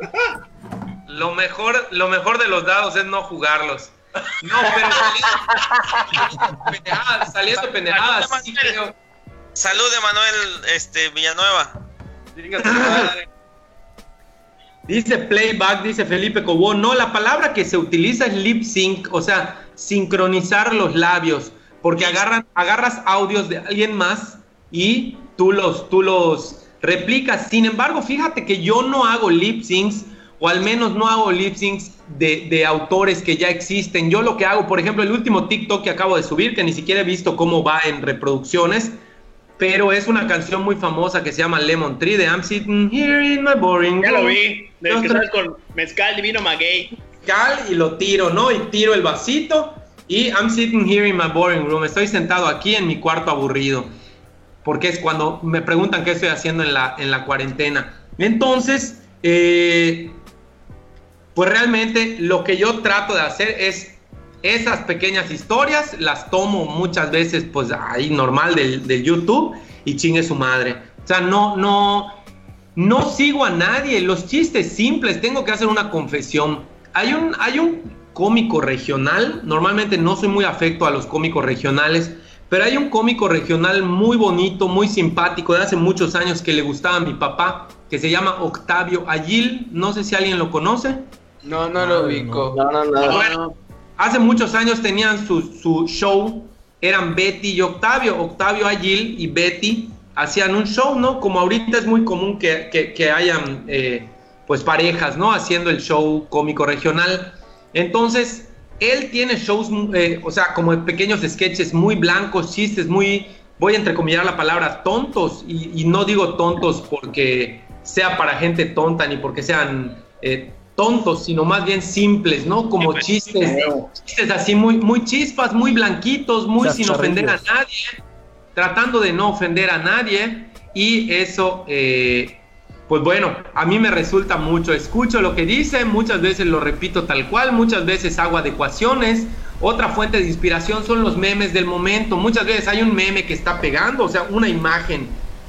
lo mejor, lo mejor de los dados es no jugarlos. No, pero saliendo pendejadas, saliendo pendejadas. Salud, Emanuel este, Villanueva. Chinga tu madre. Dice playback, dice Felipe Cobo. No, la palabra que se utiliza es lip sync, o sea, sincronizar los labios, porque agarras audios de alguien más y tú los, tú los replicas. Sin embargo, fíjate que yo no hago lip syncs, o al menos no hago lip syncs de, de autores que ya existen. Yo lo que hago, por ejemplo, el último TikTok que acabo de subir, que ni siquiera he visto cómo va en reproducciones, pero es una canción muy famosa que se llama Lemon Tree de I'm sitting here in my boring Ya lo room vi. De que con mezcal divino maguey. cal y lo tiro, ¿no? Y tiro el vasito y I'm sitting here in my boring room. Estoy sentado aquí en mi cuarto aburrido. Porque es cuando me preguntan qué estoy haciendo en la, en la cuarentena. Entonces, eh, pues realmente lo que yo trato de hacer es esas pequeñas historias, las tomo muchas veces pues ahí normal del, del YouTube y chingue su madre. O sea, no, no, no sigo a nadie. Los chistes simples, tengo que hacer una confesión. Hay un, hay un cómico regional, normalmente no soy muy afecto a los cómicos regionales, pero hay un cómico regional muy bonito, muy simpático, de hace muchos años que le gustaba a mi papá, que se llama Octavio Ayil. No sé si alguien lo conoce. No, no lo ubico. No, no, no. Bueno, hace muchos años tenían su, su show, eran Betty y Octavio, Octavio Ayil y Betty hacían un show, ¿no? Como ahorita es muy común que, que- hayan eh, pues parejas, ¿no? Haciendo el show cómico regional. Entonces, él tiene shows, eh, o sea, como pequeños sketches muy blancos, chistes muy, voy a entrecomillar la palabra, tontos, y, y no digo tontos porque sea para gente tonta ni porque sean eh, tontos, sino más bien simples, ¿no? Como chistes, chistes así muy, muy chispas, muy blanquitos, muy sin ofender a nadie, tratando de no ofender a nadie, y eso, eh, pues bueno, a mí me resulta mucho. Escucho lo que dice, muchas veces lo repito tal cual, muchas veces hago adecuaciones. Otra fuente de inspiración son los memes del momento. Muchas veces hay un meme que está pegando, o sea, una imagen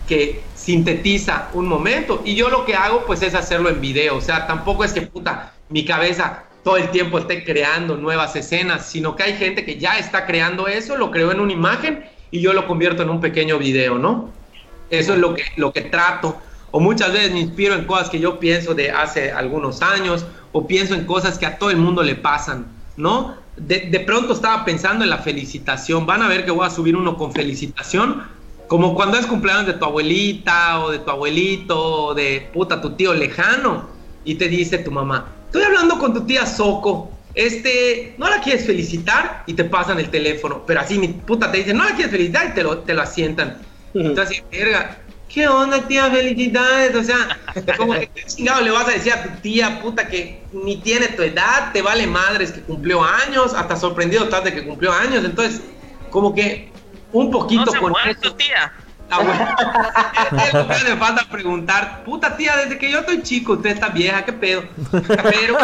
que sintetiza un momento. Y yo lo que hago, pues, es hacerlo en video. O sea, tampoco es que puta, mi cabeza todo el tiempo esté creando nuevas escenas, sino que hay gente que ya está creando eso, lo creó en una imagen y yo lo convierto en un pequeño video, ¿no? Eso es lo que, lo que trato. O muchas veces me inspiro en cosas que yo pienso de hace algunos años, o pienso en cosas que a todo el mundo le pasan, ¿no? De, de pronto estaba pensando en la felicitación. Van a ver que voy a subir uno con felicitación, como cuando es cumpleaños de tu abuelita, o de tu abuelito, o de puta tu tío lejano, y te dice tu mamá, estoy hablando con tu tía Soco, este, ¿no la quieres felicitar? Y te pasan el teléfono, pero así mi puta te dice, no la quieres felicitar, y te lo, te lo asientan. Entonces, verga, ¿qué onda, tía? Felicidades. O sea, como que ¿qué chingado le vas a decir a tu tía, puta, que ni tiene tu edad, te vale madres que cumplió años, hasta sorprendido estás de que cumplió años. Entonces, como que un poquito No se con muere eso. tu tía. Ah, bueno. Es lo que me falta preguntar, puta tía, desde que yo estoy chico, usted está vieja, qué pedo. Pero,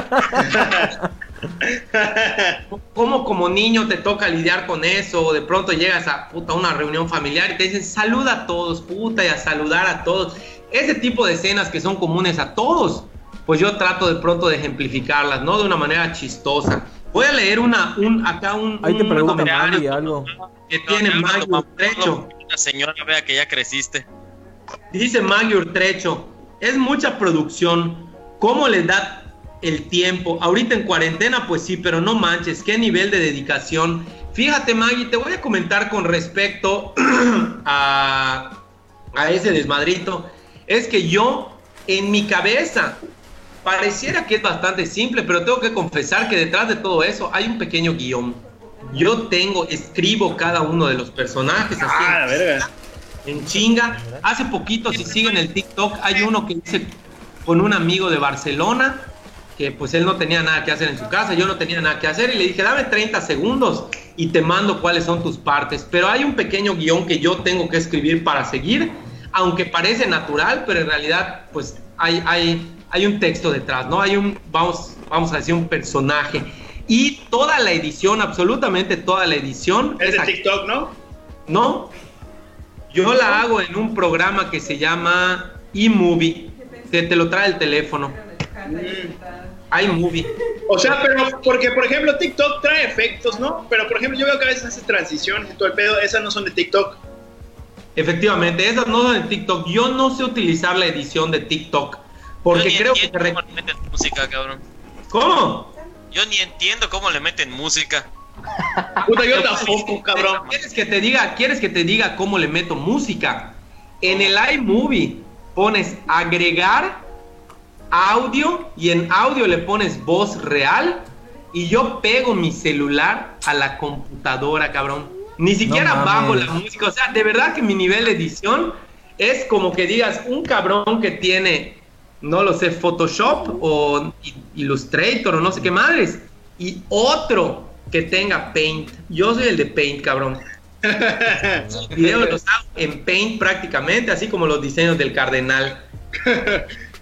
¿cómo como niño te toca lidiar con eso? O de pronto llegas a puta, una reunión familiar y te dicen, saluda a todos, puta, y a saludar a todos. Ese tipo de escenas que son comunes a todos, pues yo trato de pronto de ejemplificarlas, ¿no? De una manera chistosa. Voy a leer una, un, acá un, Ahí te algo. que tiene No, Maggie Utrecho. La señora vea que ya creciste. Dice Maggie Urtrecho, es mucha producción. ¿Cómo les da el tiempo? Ahorita en cuarentena, pues sí, pero no manches, qué nivel de dedicación. Fíjate, Maggie, te voy a comentar con respecto a, a ese desmadrito, es que yo, en mi cabeza, pareciera que es bastante simple, pero tengo que confesar que detrás de todo eso hay un pequeño guion. Yo tengo, escribo cada uno de los personajes así. Ah, la verga. En chinga. Hace poquito, si siguen el TikTok, hay uno que hice con un amigo de Barcelona, que pues él no tenía nada que hacer en su casa, yo no tenía nada que hacer, y le dije, dame 30 segundos y te mando cuáles son tus partes. Pero hay un pequeño guion que yo tengo que escribir para seguir, aunque parece natural, pero en realidad pues hay, hay, hay un texto detrás, ¿no? Hay un, vamos, vamos a decir, un personaje. Y toda la edición, absolutamente toda la edición. Es de aquí. TikTok, ¿no? No. Yo la hago en un programa que se llama eMovie, que te lo trae el teléfono. iMovie. O sea, pero porque, por ejemplo, TikTok trae efectos, ¿no? Pero, por ejemplo, yo veo que a veces hace transiciones y todo el pedo, esas no son de TikTok. Efectivamente, esas no son de TikTok. Yo no sé utilizar la edición de TikTok. Porque Yo ni creo que... entiendo se re- cómo le meten música, cabrón. ¿Cómo? Yo ni entiendo cómo le meten música. Puta, yo tampoco, cabrón. ¿Quieres que te diga, quieres que te diga cómo le meto música? En el iMovie pones agregar audio y en audio le pones voz real y yo pego mi celular a la computadora, cabrón. Ni siquiera mames. bajo la música, o sea, de verdad que mi nivel de edición es como que digas un cabrón que tiene no lo sé, Photoshop o Illustrator o no sé qué madres. Y otro que tenga Paint. Yo soy el de Paint, cabrón. Los videos los hago en Paint prácticamente, así como los diseños del Cardenal.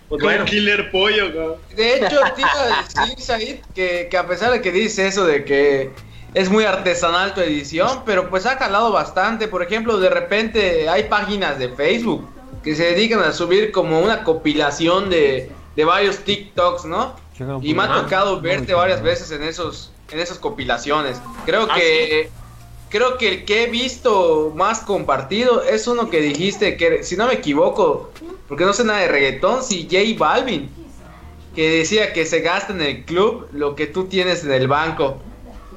Pues bueno, Killer Pollo, cabrón. De hecho, te iba a decir, Said, que, que a pesar de que dice eso de que es muy artesanal tu edición, pero pues ha calado bastante. Por ejemplo, de repente hay páginas de Facebook que se dedican a subir como una compilación de, de varios TikToks, ¿no? Y me ha tocado verte varias veces en esos en esas compilaciones. Creo ¿Ah, que creo que el que he visto más compartido es uno que dijiste que si no me equivoco, porque no sé nada de reggaetón, si J Balvin que decía que se gasta en el club lo que tú tienes en el banco.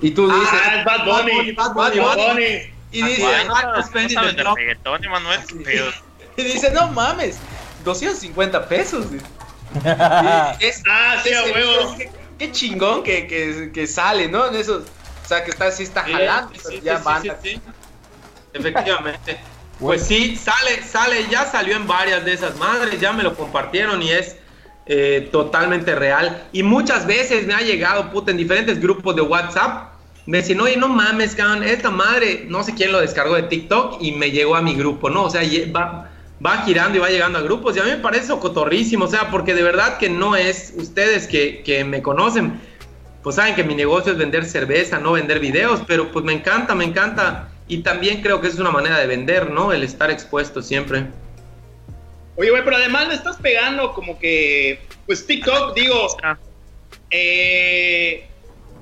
Y tú dices, Ah, es Bad Bunny. Bad Bunny, Bad Bad Bunny. y dice, ah, no, reggaetón, Emanuel. Pero y dice, no mames, 250 pesos. es- Ah, sí, es- huevo. Qué, qué chingón que, que, que sale, ¿no? En esos, o sea, que está así está jalando. sí, sí, ya sí, banda. sí, sí. Efectivamente. Pues sí, sale, sale, ya salió en varias de esas madres, ya me lo compartieron y es eh, totalmente real. Y muchas veces me ha llegado, puta, en diferentes grupos de WhatsApp, me dicen, oye, no mames, cabrón, esta madre, no sé quién lo descargó de TikTok y me llegó a mi grupo, ¿no? O sea, va, va girando y va llegando a grupos y a mí me parece cotorrísimo, o sea, porque de verdad que no es, ustedes que, que me conocen, pues saben que mi negocio es vender cerveza, no vender videos, pero pues me encanta, me encanta. Y también creo que es una manera de vender, ¿no? El estar expuesto siempre. Oye, güey, pero además le estás pegando como que, pues TikTok, digo, eh,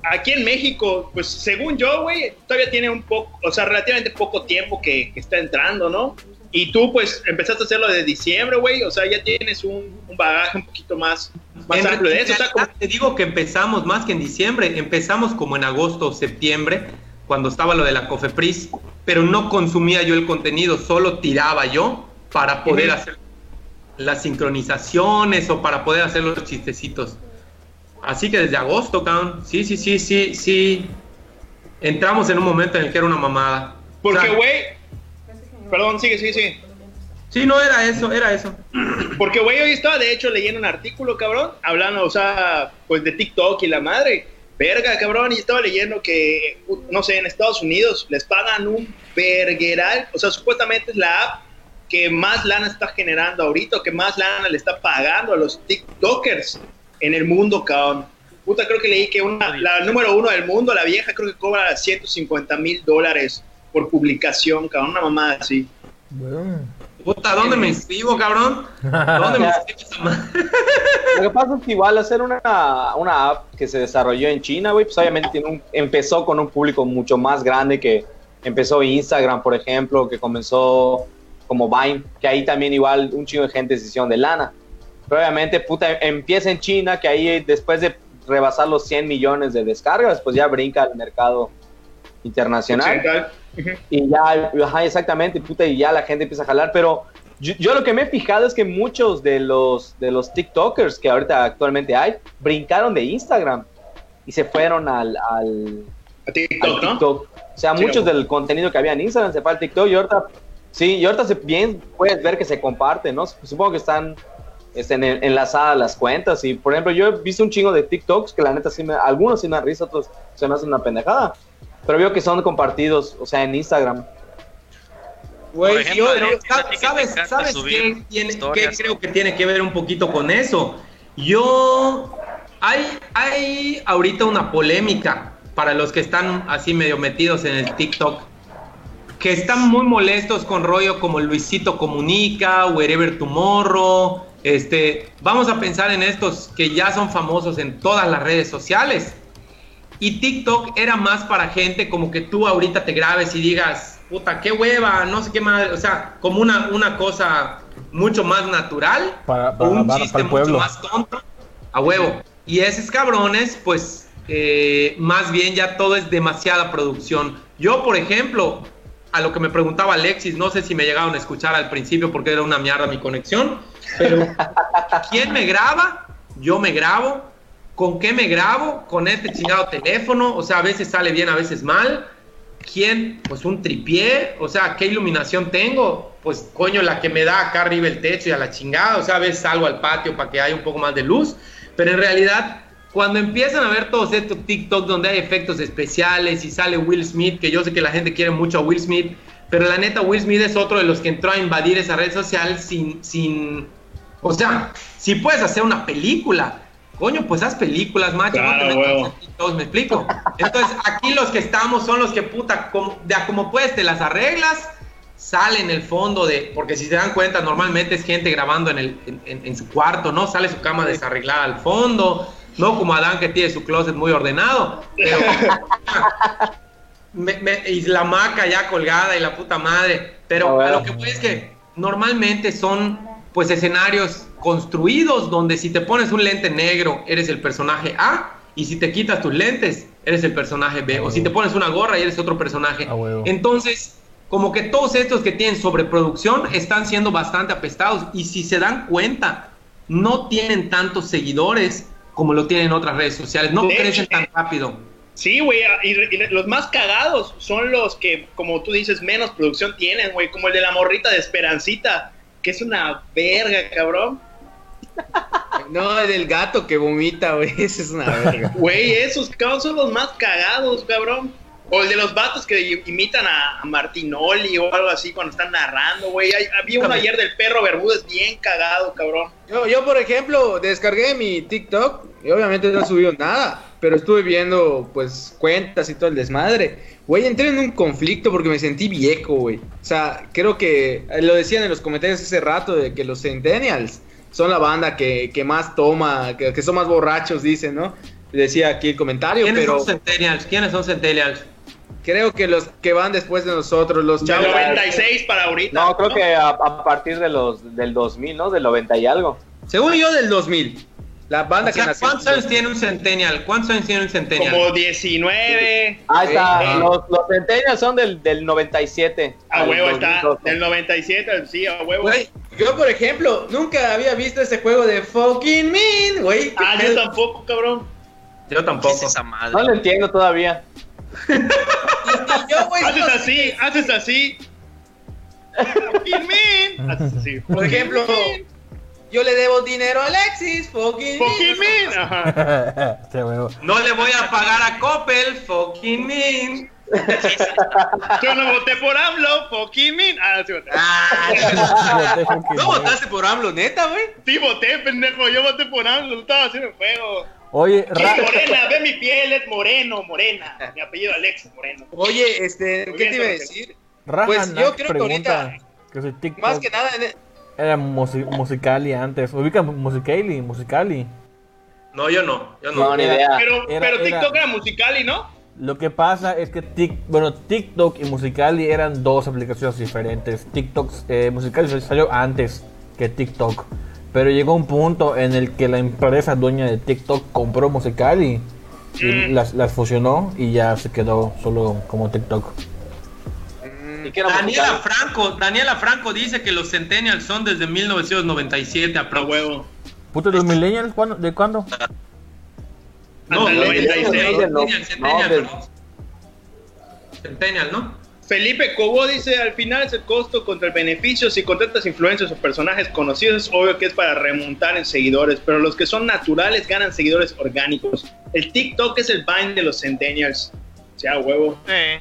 aquí en México, pues según yo, güey, todavía tiene un poco, o sea, relativamente poco tiempo que está entrando, ¿no? Y tú, pues, empezaste a hacerlo de diciembre, güey, o sea, ya tienes un, un bagaje un poquito más, más En amplio de eso, o sea, como- realidad, te digo que empezamos más que en diciembre, empezamos como en agosto o septiembre, cuando estaba lo de la Cofepris, pero no consumía yo el contenido, solo tiraba yo para poder hacer las sincronizaciones o para poder hacer los chistecitos. Así que desde agosto, cabrón, sí, sí, sí, sí, sí. Entramos en un momento en el que era una mamada. porque, O sea, güey, perdón, sigue, sigue, sigue. Sí, no era eso, era eso. Porque, güey, hoy estaba de hecho leyendo un artículo, cabrón, hablando, o sea, pues de TikTok y la madre. Verga, cabrón, y estaba leyendo que, no sé, en Estados Unidos les pagan un vergueral, o sea, supuestamente es la app que más lana está generando ahorita, o que más lana le está pagando a los TikTokers en el mundo, cabrón. Puta, creo que leí que una, la número uno del mundo, la vieja, creo que cobra 150 mil dólares por publicación, cabrón, una mamada así. Puta, ¿dónde me inscribo, cabrón? ¿Dónde me inscribo? Lo que pasa es que igual hacer una, una app que se desarrolló en China, güey, pues obviamente tiene un- empezó con un público mucho más grande que empezó Instagram, por ejemplo, que comenzó como Vine, que ahí también igual un chingo de gente se hicieron de lana. Pero obviamente, puta, empieza en China, que ahí después de rebasar los 100 millones de descargas, pues ya brinca al mercado internacional. Y ya, ajá, exactamente, puta, y ya la gente empieza a jalar, pero yo, yo lo que me he fijado es que muchos de los, de los TikTokers que ahorita actualmente hay, brincaron de Instagram y se fueron al, al, A al TikTok, ¿no? TikTok. O sea, Sí, muchos del contenido que había en Instagram se fue al TikTok y ahorita, sí, y ahorita se, bien puedes ver que se comparte, ¿no? Supongo que están en- enlazadas las cuentas y, por ejemplo, yo he visto un chingo de TikToks que la neta sí me, algunos sí me dan risa, otros se me hacen una pendejada, pero veo que son compartidos, o sea, en Instagram. Güey, yo- ¿sabes, sabes subir qué, tiene- qué creo que tiene que ver un poquito con eso? Yo, hay, hay ahorita una polémica para los que están así medio metidos en el TikTok, que están muy molestos con rollo como Luisito Comunica, Wherever Tomorrow, este, vamos a pensar en estos que ya son famosos en todas las redes sociales. Y TikTok era más para gente como que tú ahorita te grabes y digas, puta, qué hueva, no sé qué más, o sea, como una, una cosa mucho más natural, Para- o un para- chiste para el mucho más tonto, a huevo. Y esos cabrones, pues, eh, más bien ya todo es demasiada producción. Yo, por ejemplo, a lo que me preguntaba Alexis, no sé si me llegaron a escuchar al principio porque era una mierda mi conexión, pero ¿quién me graba? Yo me grabo. ¿Con qué me grabo? Con este chingado teléfono. O sea, a veces sale bien, a veces mal. ¿Quién? Pues un tripié. O sea, ¿qué iluminación tengo? Pues coño, la que me da acá arriba el techo y a la chingada. O sea, a veces salgo al patio para que haya un poco más de luz. Pero en realidad, cuando empiezan a ver todos estos TikTok donde hay efectos especiales y sale Will Smith, que yo sé que la gente quiere mucho a Will Smith, pero la neta, Will Smith es otro de los que entró a invadir esa red social sin, sin, o sea, si puedes hacer una película, coño, pues haz películas, macho. Claro, no te metas en TikTok, me explico. Entonces, aquí los que estamos son los que, puta, como, de a como puedes te las arreglas, sale en el fondo de, porque si se dan cuenta, normalmente es gente grabando en, el, en, en- en su cuarto, ¿no? Sale su cama desarreglada al fondo, no como Adán que tiene su closet muy ordenado, pero... me- me- y la maca ya colgada y la puta madre. Pero a lo que voy es que normalmente son pues escenarios construidos donde si te pones un lente negro eres el personaje A y si te quitas tus lentes eres el personaje B o si te pones una gorra y eres otro personaje. Entonces, como que todos estos que tienen sobreproducción están siendo bastante apestados y si se dan cuenta, no tienen tantos seguidores como lo tienen otras redes sociales, no De crecen tan rápido. Sí, güey, y, y los más cagados son los que, como tú dices, menos producción tienen, güey, como el de la morrita de Esperancita, que es una verga, cabrón. No, el del gato que vomita, güey. Esa es una verga. Güey, esos cabrón son los más cagados, cabrón. O el de los vatos que imitan a, a Martinoli o algo así cuando están narrando, güey. Había uno ayer del perro Bermúdez bien cagado, cabrón. Yo, yo, por ejemplo, descargué mi TikTok y obviamente no he subido nada, pero estuve viendo, pues, cuentas y todo el desmadre. Güey, entré en un conflicto porque me sentí viejo, güey. O sea, creo que eh, lo decían en los comentarios hace rato de que los Centennials son la banda que, que más toma, que, que son más borrachos, dicen, ¿no? Decía aquí el comentario, ¿Quiénes pero son Centennials? ¿Quiénes son Centennials? creo que los que van después de nosotros, los De chavos. 96 para ahorita. No, creo que a, a partir de los del 2000, ¿no? Del 90 y algo. Según yo, del 2000. La banda O sea, que nació. ¿cuántos años tiene un Centennial? ¿Cuántos años tiene un Centennial? Como 19. Ahí está, Eh, los, los centennials son del, del 97. A huevo está. 2012. Del 97, sí, a huevo. Güey, yo por ejemplo, nunca había visto ese juego de fucking mean, güey. Ah, yo tampoco, cabrón. Yo ¿Qué tampoco. es esa madre? No lo entiendo todavía. Yo, güey, Haces así, haces así. Fucking mean. Haces así. Por ejemplo, yo le debo dinero a Alexis, fucking, Fucking mean. mean. No le voy a pagar a Coppel, fucking mean. Yo no voté por AMLO, fucking mean. Ah, sí voté. ¿No votaste por AMLO, neta, güey? Sí voté, pendejo. Yo voté por AMLO. Estaba haciendo el juego. Oye, ¿Qué Ra- morena? Ve mi piel, es moreno, morena. Mi apellido Alex Moreno. Oye, este, Muy ¿qué bien, te iba a decir? Raja Pues yo creo que pregunta ahorita, que Más que nada, en e- era musi- Musicali antes. ¿Ubica Musicali? Musicali. No, yo no. Yo No, no. ni idea. Pero, Era- pero TikTok era musical y no. Lo que pasa es que Tik- bueno, TikTok y Musicali eran dos aplicaciones diferentes. TikTok, eh, Musicali salió antes que TikTok. Pero llegó un punto en el que la empresa dueña de TikTok compró Musicali y Mm. las, las fusionó y ya se quedó solo como TikTok. Daniela. Franco, Daniela Franco dice que los Centennials son desde 1997 a Pro huevo. Puto, los millennials, ¿cuándo- ¿de cuándo? No, Hasta el 96. Centennial, No, Centennial, no. Felipe Cobo dice, al final es el costo contra el beneficio. Si contratas influencers o personajes conocidos, es obvio que es para remontar en seguidores, pero los que son naturales ganan seguidores orgánicos. El TikTok es el Vine de los Centennials. O sea, huevo. Eh,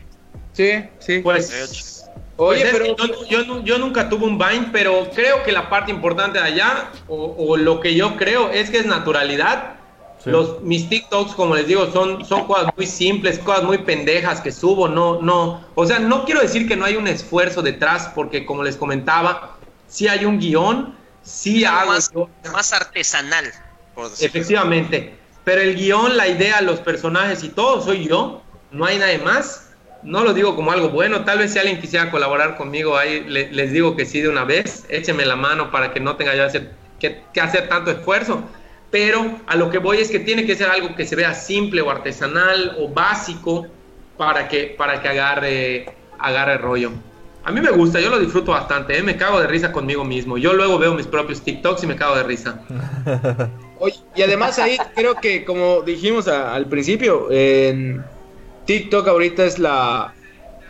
Sí, sí. Pues, Oye, pues es pero yo, yo yo nunca tuve un Vine, pero creo que la parte importante de allá, o, o lo que yo creo, es que es naturalidad. Sí. Los, mis TikToks, como les digo, son, son cosas muy simples, cosas muy pendejas que subo, no, no, o sea, no quiero decir que no hay un esfuerzo detrás, porque como les comentaba, sí hay un guion, sí hago más, yo- más artesanal, por. Efectivamente. Pero el guion, la idea, los personajes y todo soy yo. No hay nadie más. No lo digo como algo bueno. Tal vez si alguien quisiera colaborar conmigo ahí, le- les digo que sí de una vez. Écheme la mano para que no tenga yo hacer- que, hacer tanto esfuerzo. Pero a lo que voy es que tiene que ser algo que se vea simple o artesanal o básico para que, para que agarre, agarre rollo. A mí me gusta, yo lo disfruto bastante, ¿eh? me cago de risa conmigo mismo. Yo luego veo mis propios TikToks y me cago de risa. Y además ahí creo que como dijimos al principio, TikTok ahorita es la,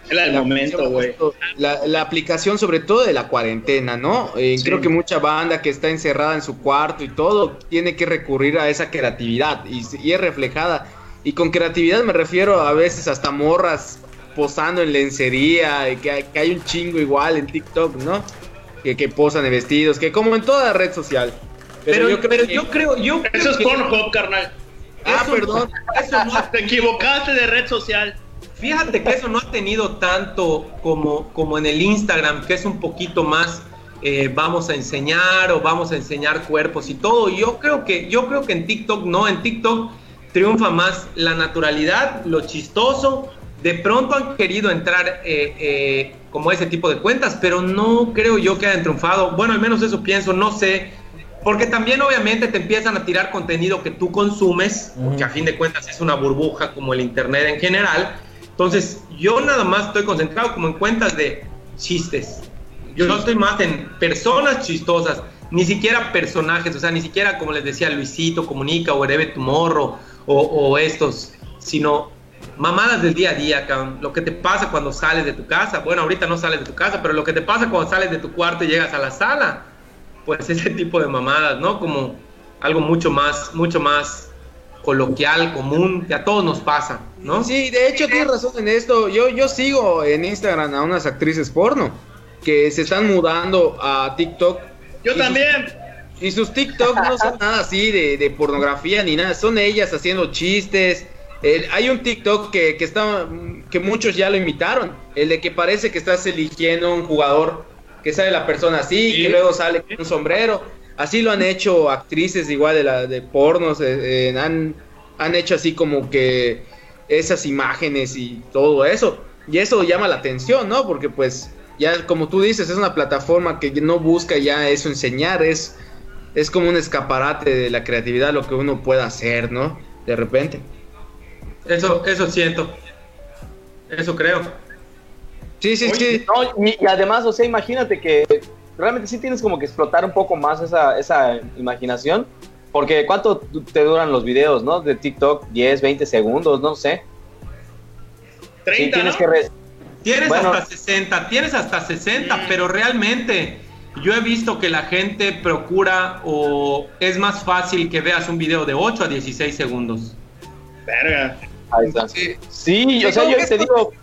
el la momento, aplicación, güey. La, la aplicación sobre todo de la cuarentena, ¿no? Eh, Sí. Creo que mucha banda que está encerrada en su cuarto y todo tiene que recurrir a esa creatividad y, y es reflejada. Y con creatividad me refiero a veces hasta morras posando en lencería, y que, hay- que hay un chingo igual en TikTok, ¿no? Que, que posan en vestidos, que como en toda red social. Pero, yo creo pero que- yo creo, yo creo Eso es que- Pornhub, carnal. Ah, perdón. Eso no, Te equivocaste de red social. fíjate que eso no ha tenido tanto como, como en el Instagram, que es un poquito más eh, vamos a enseñar o vamos a enseñar cuerpos y todo. Yo creo que, yo creo que en TikTok no, en TikTok triunfa más la naturalidad, lo chistoso. De pronto han querido entrar eh, eh, como ese tipo de cuentas, pero no creo yo que hayan triunfado. Bueno, al menos eso pienso, no sé. Porque también obviamente te empiezan a tirar contenido que tú consumes, porque a fin de cuentas es una burbuja como el Internet en general. Entonces yo nada más estoy concentrado como en cuentas de chistes. Yo no estoy más en personas chistosas, ni siquiera personajes, o sea, ni siquiera como les decía Luisito Comunica o Herebe Tumorro o, o estos, sino mamadas del día a día, cabrón. Lo que te pasa cuando sales de tu casa, bueno, ahorita no sales de tu casa, pero lo que te pasa cuando sales de tu cuarto y llegas a la sala, pues ese tipo de mamadas, ¿no? Como algo mucho más, mucho más coloquial, común, que a todos nos pasa, ¿no? Sí, de hecho tienes razón en esto. Yo, yo sigo en Instagram a unas actrices porno que se están mudando a TikTok. Yo Y sus- también. Y sus TikTok no son nada así de, de pornografía ni nada, son ellas haciendo chistes. Eh, hay un TikTok que, que está que muchos ya lo imitaron, el de que parece que estás eligiendo un jugador, que sale la persona así, Sí. que luego sale con un sombrero. Así lo han hecho actrices igual de la de pornos, eh, eh, han, han hecho así como que esas imágenes y todo eso. Y eso llama la atención, ¿no? Porque pues ya como tú dices, es una plataforma que no busca ya eso enseñar, es, es como un escaparate de la creatividad, lo que uno pueda hacer, ¿no? De repente. Eso, eso siento. Eso creo. Sí, sí, sí. No, y, y además, o sea, imagínate que realmente sí tienes como que explotar un poco más esa, esa imaginación. Porque ¿cuánto te duran los videos, no? De TikTok, 10, 20 segundos, no sé. Sí, 30, tienes ¿no? que... re- Tienes Bueno. hasta 60, tienes hasta 60, Mm. pero realmente yo he visto que la gente procura o es más fácil que veas un video de 8 a 16 segundos. Verga. Ahí está. Sí. Sí, o sea, yo te digo...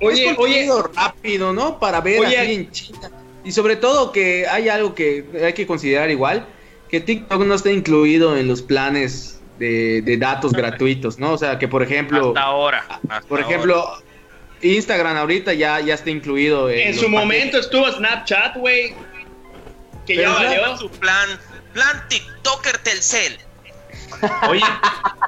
Oye, es oye, rápido, ¿no? Para ver Oye. así en China. Y sobre todo que hay algo que hay que considerar igual, que TikTok no está incluido en los planes de, de datos gratuitos, ¿no? O sea, que por ejemplo, Hasta ahora. hasta por ahora. ejemplo, Instagram ahorita ya, ya está incluido en, su paquetes. momento estuvo Snapchat, güey. Que ya valió. su plan, plan TikToker Telcel. Oye,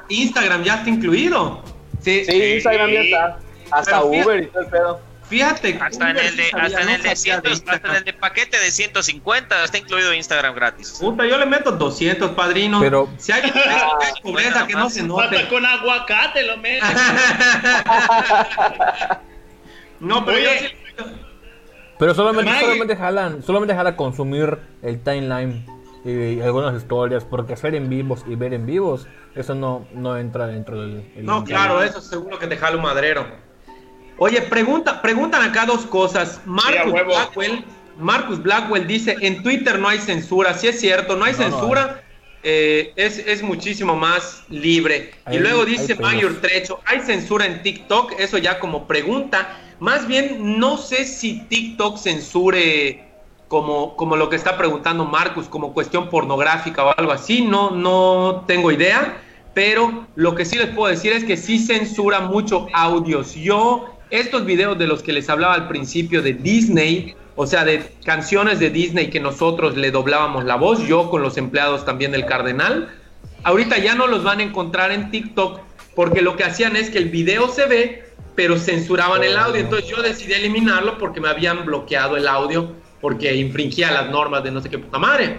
Instagram ya está incluido. Sí, Sí, Instagram ya está. Hasta Pero fíjate- Uber y todo el pedo. Fíjate, Hasta en el de, sabía, hasta en el de, sabía 100, hasta en el de paquete de 150 está incluido Instagram gratis. Puta, yo le meto 200, padrino. Pero- si hay pobreza, bueno, que no se note. con aguacate lo metes. No, pero Oye. yo sí- Pero solamente, solamente jalan, solamente jala consumir el timeline y, algunas historias, porque hacer en vivos y ver en vivos, eso no, no entra dentro del... el- No, claro, eso seguro que te jala un madrero. Oye, pregunta, preguntan acá dos cosas. Marcus. Blackwell, Marcus Blackwell dice, en Twitter no hay censura. Sí es cierto, no hay No, no censura. eh, es, es muchísimo más libre. y luego dice. Mayor Trecho, ¿hay censura en TikTok? Eso ya como pregunta. Más bien, no sé si TikTok censure como, como lo que está preguntando Marcus, como cuestión pornográfica o algo así. No, no tengo idea. Pero lo que sí les puedo decir es que sí censura mucho audios. Yo, estos videos de los que les hablaba al principio de Disney, o sea, de canciones de Disney que nosotros le doblábamos la voz, yo con los empleados también del Cardenal, ahorita ya no los van a encontrar en TikTok porque lo que hacían es que el video se ve, pero censuraban el audio. Entonces yo decidí eliminarlo porque me habían bloqueado el audio porque infringía las normas de no sé qué puta madre.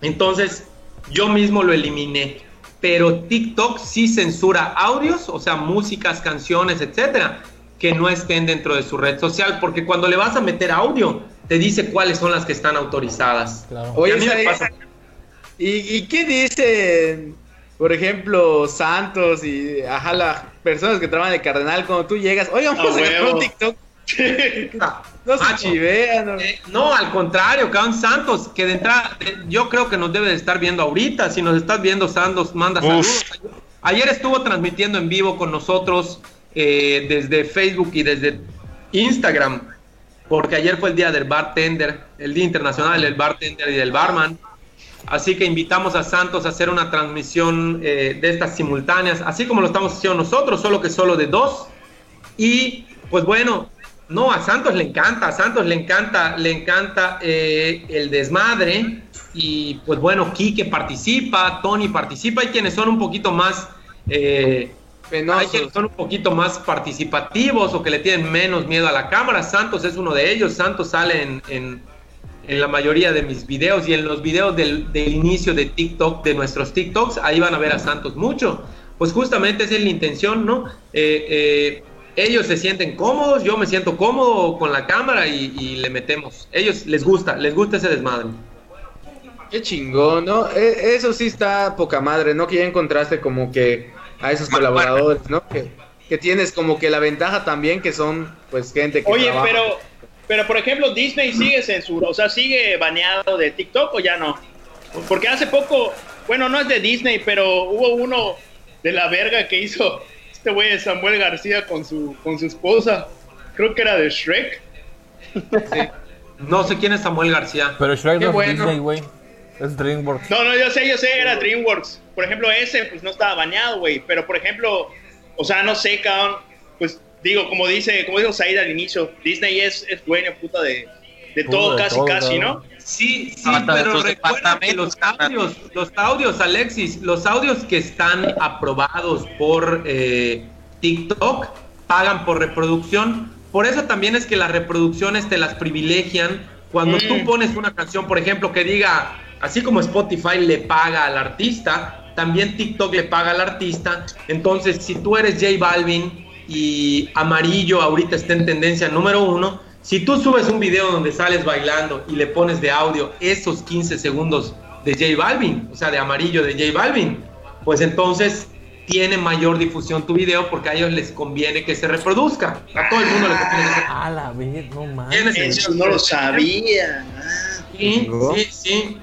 Entonces yo mismo lo eliminé. Pero TikTok sí censura audios, o sea, músicas, canciones, etcétera, que no estén dentro de su red social, porque cuando le vas a meter audio, te dice cuáles son las que están autorizadas. Claro. Y a Oye, ¿Y, ¿Y qué dicen, por ejemplo, Santos y ajá, las personas que trabajan de Cardenal cuando tú llegas? Oye, vamos A huevo. un TikTok. No se Macho. chivean. no. Eh, no, al contrario, cabrón Santos, que de entrada, yo creo que nos debe de estar viendo ahorita. Si nos estás viendo, Santos, manda saludos. Ayer estuvo transmitiendo en vivo con nosotros eh, desde Facebook y desde Instagram, porque ayer fue el día del bartender, el Día Internacional del Bartender y del Barman. Así que invitamos a Santos a hacer una transmisión eh, de estas simultáneas, así como lo estamos haciendo nosotros, solo que solo de dos. Y pues bueno, no, a Santos le encanta, a Santos le encanta, le encanta eh, el desmadre. Y pues bueno, Quique participa, Tony participa, hay quienes son un poquito más, eh, hay quienes son un poquito más participativos o que le tienen menos miedo a la cámara. Santos es uno de ellos, Santos sale en, en- en la mayoría de mis videos y en los videos del, del inicio de TikTok, de nuestros TikToks, ahí van a ver a Santos mucho. Pues justamente esa es la intención, ¿no? Eh, eh, ellos se sienten cómodos, yo me siento cómodo con la cámara y, y le metemos. Ellos les gusta, les gusta ese desmadre. Qué chingón, ¿no? E- Eso sí está poca madre, ¿no? Que ya encontraste como que a esos colaboradores, ¿no? Que, que tienes como que la ventaja también que son, pues, gente que Oye, trabaja. pero, pero por ejemplo, Disney sigue censura, o sea, sigue baneado de TikTok o ya no. Porque hace poco, bueno, no es de Disney, pero hubo uno de la verga que hizo este güey de Samuel García con su, con su esposa. Creo que era de Shrek. No sé quién es Samuel García. Pero Shrek Qué no es bueno. Disney, güey. Es DreamWorks. No, no, yo sé, yo sé, era DreamWorks. Por ejemplo, ese pues no estaba baneado, güey. Pero por ejemplo, o sea, no sé, cabrón. Pues digo, como dice, como dijo Said al inicio, Disney es, es dueño puta de, de todo, de casi, todo, casi. ¿no? Sí, sí, Hasta de pero recuerda que los audios, los audios, Alexis, los audios que están aprobados por eh, TikTok pagan por reproducción. Por eso también es que las reproducciones te las privilegian. Cuando Mm. tú pones una canción, por ejemplo, que diga, así como Spotify le paga al artista, también TikTok le paga al artista. Entonces, si tú eres J Balvin y Amarillo ahorita está en tendencia número uno, si tú subes un video donde sales bailando y le pones de audio esos 15 segundos de J Balvin, o sea, de Amarillo de J Balvin, pues entonces tiene mayor difusión tu video porque a ellos les conviene que se reproduzca. A todo el mundo le conviene que se A la vez, no mames. Eso no lo sabía. Sí, sí, sí.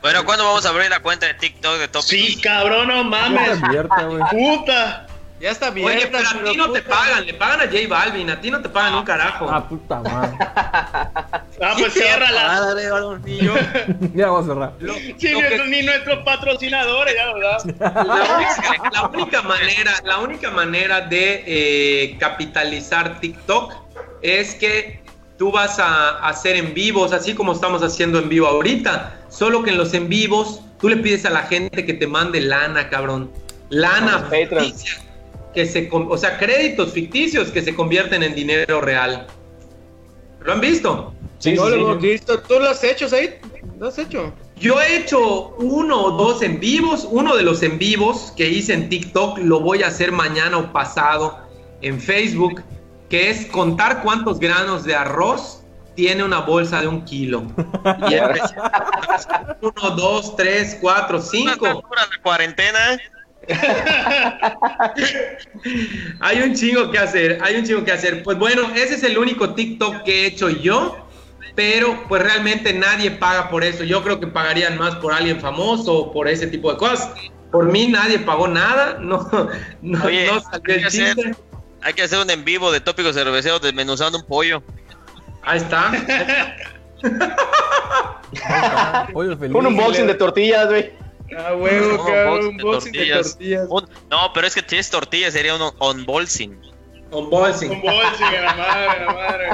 Bueno, ¿cuándo vamos a abrir la cuenta de TikTok de Top Sí, cabrón, no Ya mames. está abierta. Puta. Ya está bien. Oye, pero a ti no te pagan, le pagan a J Balvin, a ti no te pagan un carajo. Ah, puta madre. Ah, pues ciérrala. Ya vamos a cerrar. Lo- Sí, lo que- ni nuestros patrocinadores, ya, ¿verdad? la, única, la única manera, la única manera de eh, capitalizar TikTok es que tú vas a hacer en vivos, así como estamos haciendo en vivo ahorita. Solo que en los en vivos tú le pides a la gente que te mande lana, cabrón. Lana ficticia, que se, o sea, créditos ficticios que se convierten en dinero real. ¿Lo han visto? Sí, no sí, lo sí. hemos visto. ¿Tú lo has hecho, Said? ¿Lo has hecho? Yo he hecho uno o dos en vivos. Uno de los en vivos que hice en TikTok lo voy a hacer mañana o pasado en Facebook. Que es contar cuántos granos de arroz tiene una bolsa de un kilo. Y uno, dos, tres, cuatro, cinco. la cuarentena. Hay un chingo que hacer, hay un chingo que hacer. Pues bueno, ese es el único TikTok que he hecho yo, pero pues realmente nadie paga por eso. Yo creo que pagarían más por alguien famoso o por ese tipo de cosas. Por mí nadie pagó nada, no, no, Oye, no salió el hacer- chiste. Hay que hacer un en vivo de tópicos cerveceros desmenuzando un pollo. Ahí está. Pollo feliz. Un unboxing de tortillas, güey. Ah, huevo, Un cabrón. unboxing de Unboxing de tortillas. tortillas. Un- no, pero es que si es tortilla sería un unboxing. Unboxing. Un bolsing, la madre, la madre.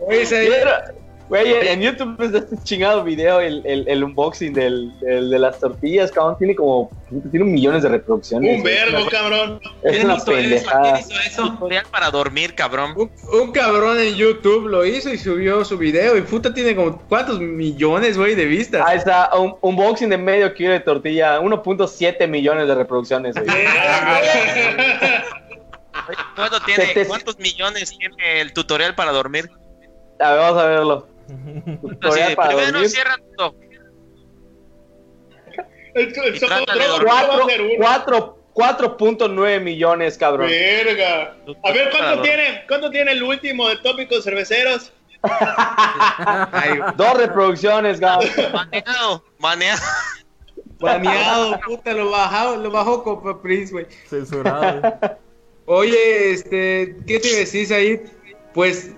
Oye, Mira, Güey, en, en YouTube está este chingado video, el, el, el unboxing del, del- de las tortillas, cabrón. Tiene como. Tiene millones de reproducciones. Un vergo, cabrón. Es ¿Quién una hizo eso? pendejada. ¿Quién hizo eso? Tutorial para dormir, cabrón. un, un cabrón en YouTube lo hizo y subió su video. Y puta tiene como cuántos millones, güey, de vistas. Ahí está, un unboxing de medio kilo de tortilla, 1.7 millones de reproducciones. güey. ¿Cuánto tiene, Setecientos- ¿Cuántos millones tiene el tutorial para dormir? A ver, vamos a verlo. Así, para primero dormir. cierra todo. El, el Y trata de Socotron dormir. va a Cuatro- ser uno. cuatro- 4.9 millones, cabrón. Verga. A ver, ¿cuánto tiene, ¿cuánto tiene el último de tópicos cerveceros? Ay, Dos reproducciones, cabrón. Maneado, maneado. baneado, puta, lo bajó, lo bajó Copa Prince, güey. Censurado. Oye, este, ¿qué te decís ahí? Pues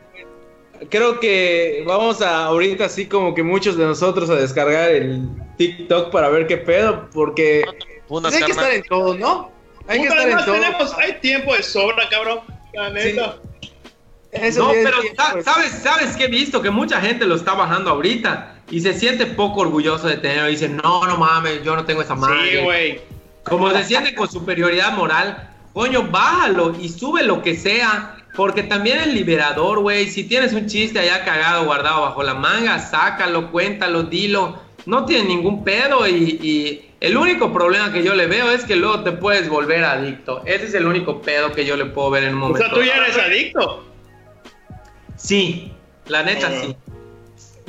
creo que vamos a ahorita así como que muchos de nosotros a descargar el TikTok para ver qué pedo, porque pues hay que estar en todo, ¿no? Hay que Puta, estar en además todo. tenemos, hay tiempo de sobra, cabrón. La neta. Eso No, pero tiempo. ¿sabes, ¿sabes qué he visto? Que mucha gente lo está bajando ahorita y se siente poco orgulloso de tenerlo. Dice, no, no mames, yo no tengo esa madre. Sí, güey. Como se siente con superioridad moral, coño, bájalo y sube lo que sea. Porque también es liberador, güey. Si tienes un chiste allá cagado, guardado bajo la manga, sácalo, cuéntalo, dilo. No tiene ningún pedo y, y el único problema que yo le veo es que luego te puedes volver adicto. Ese es el único pedo que yo le puedo ver en un O momento. sea, tú ya eres adicto. Sí, la neta Ah. sí.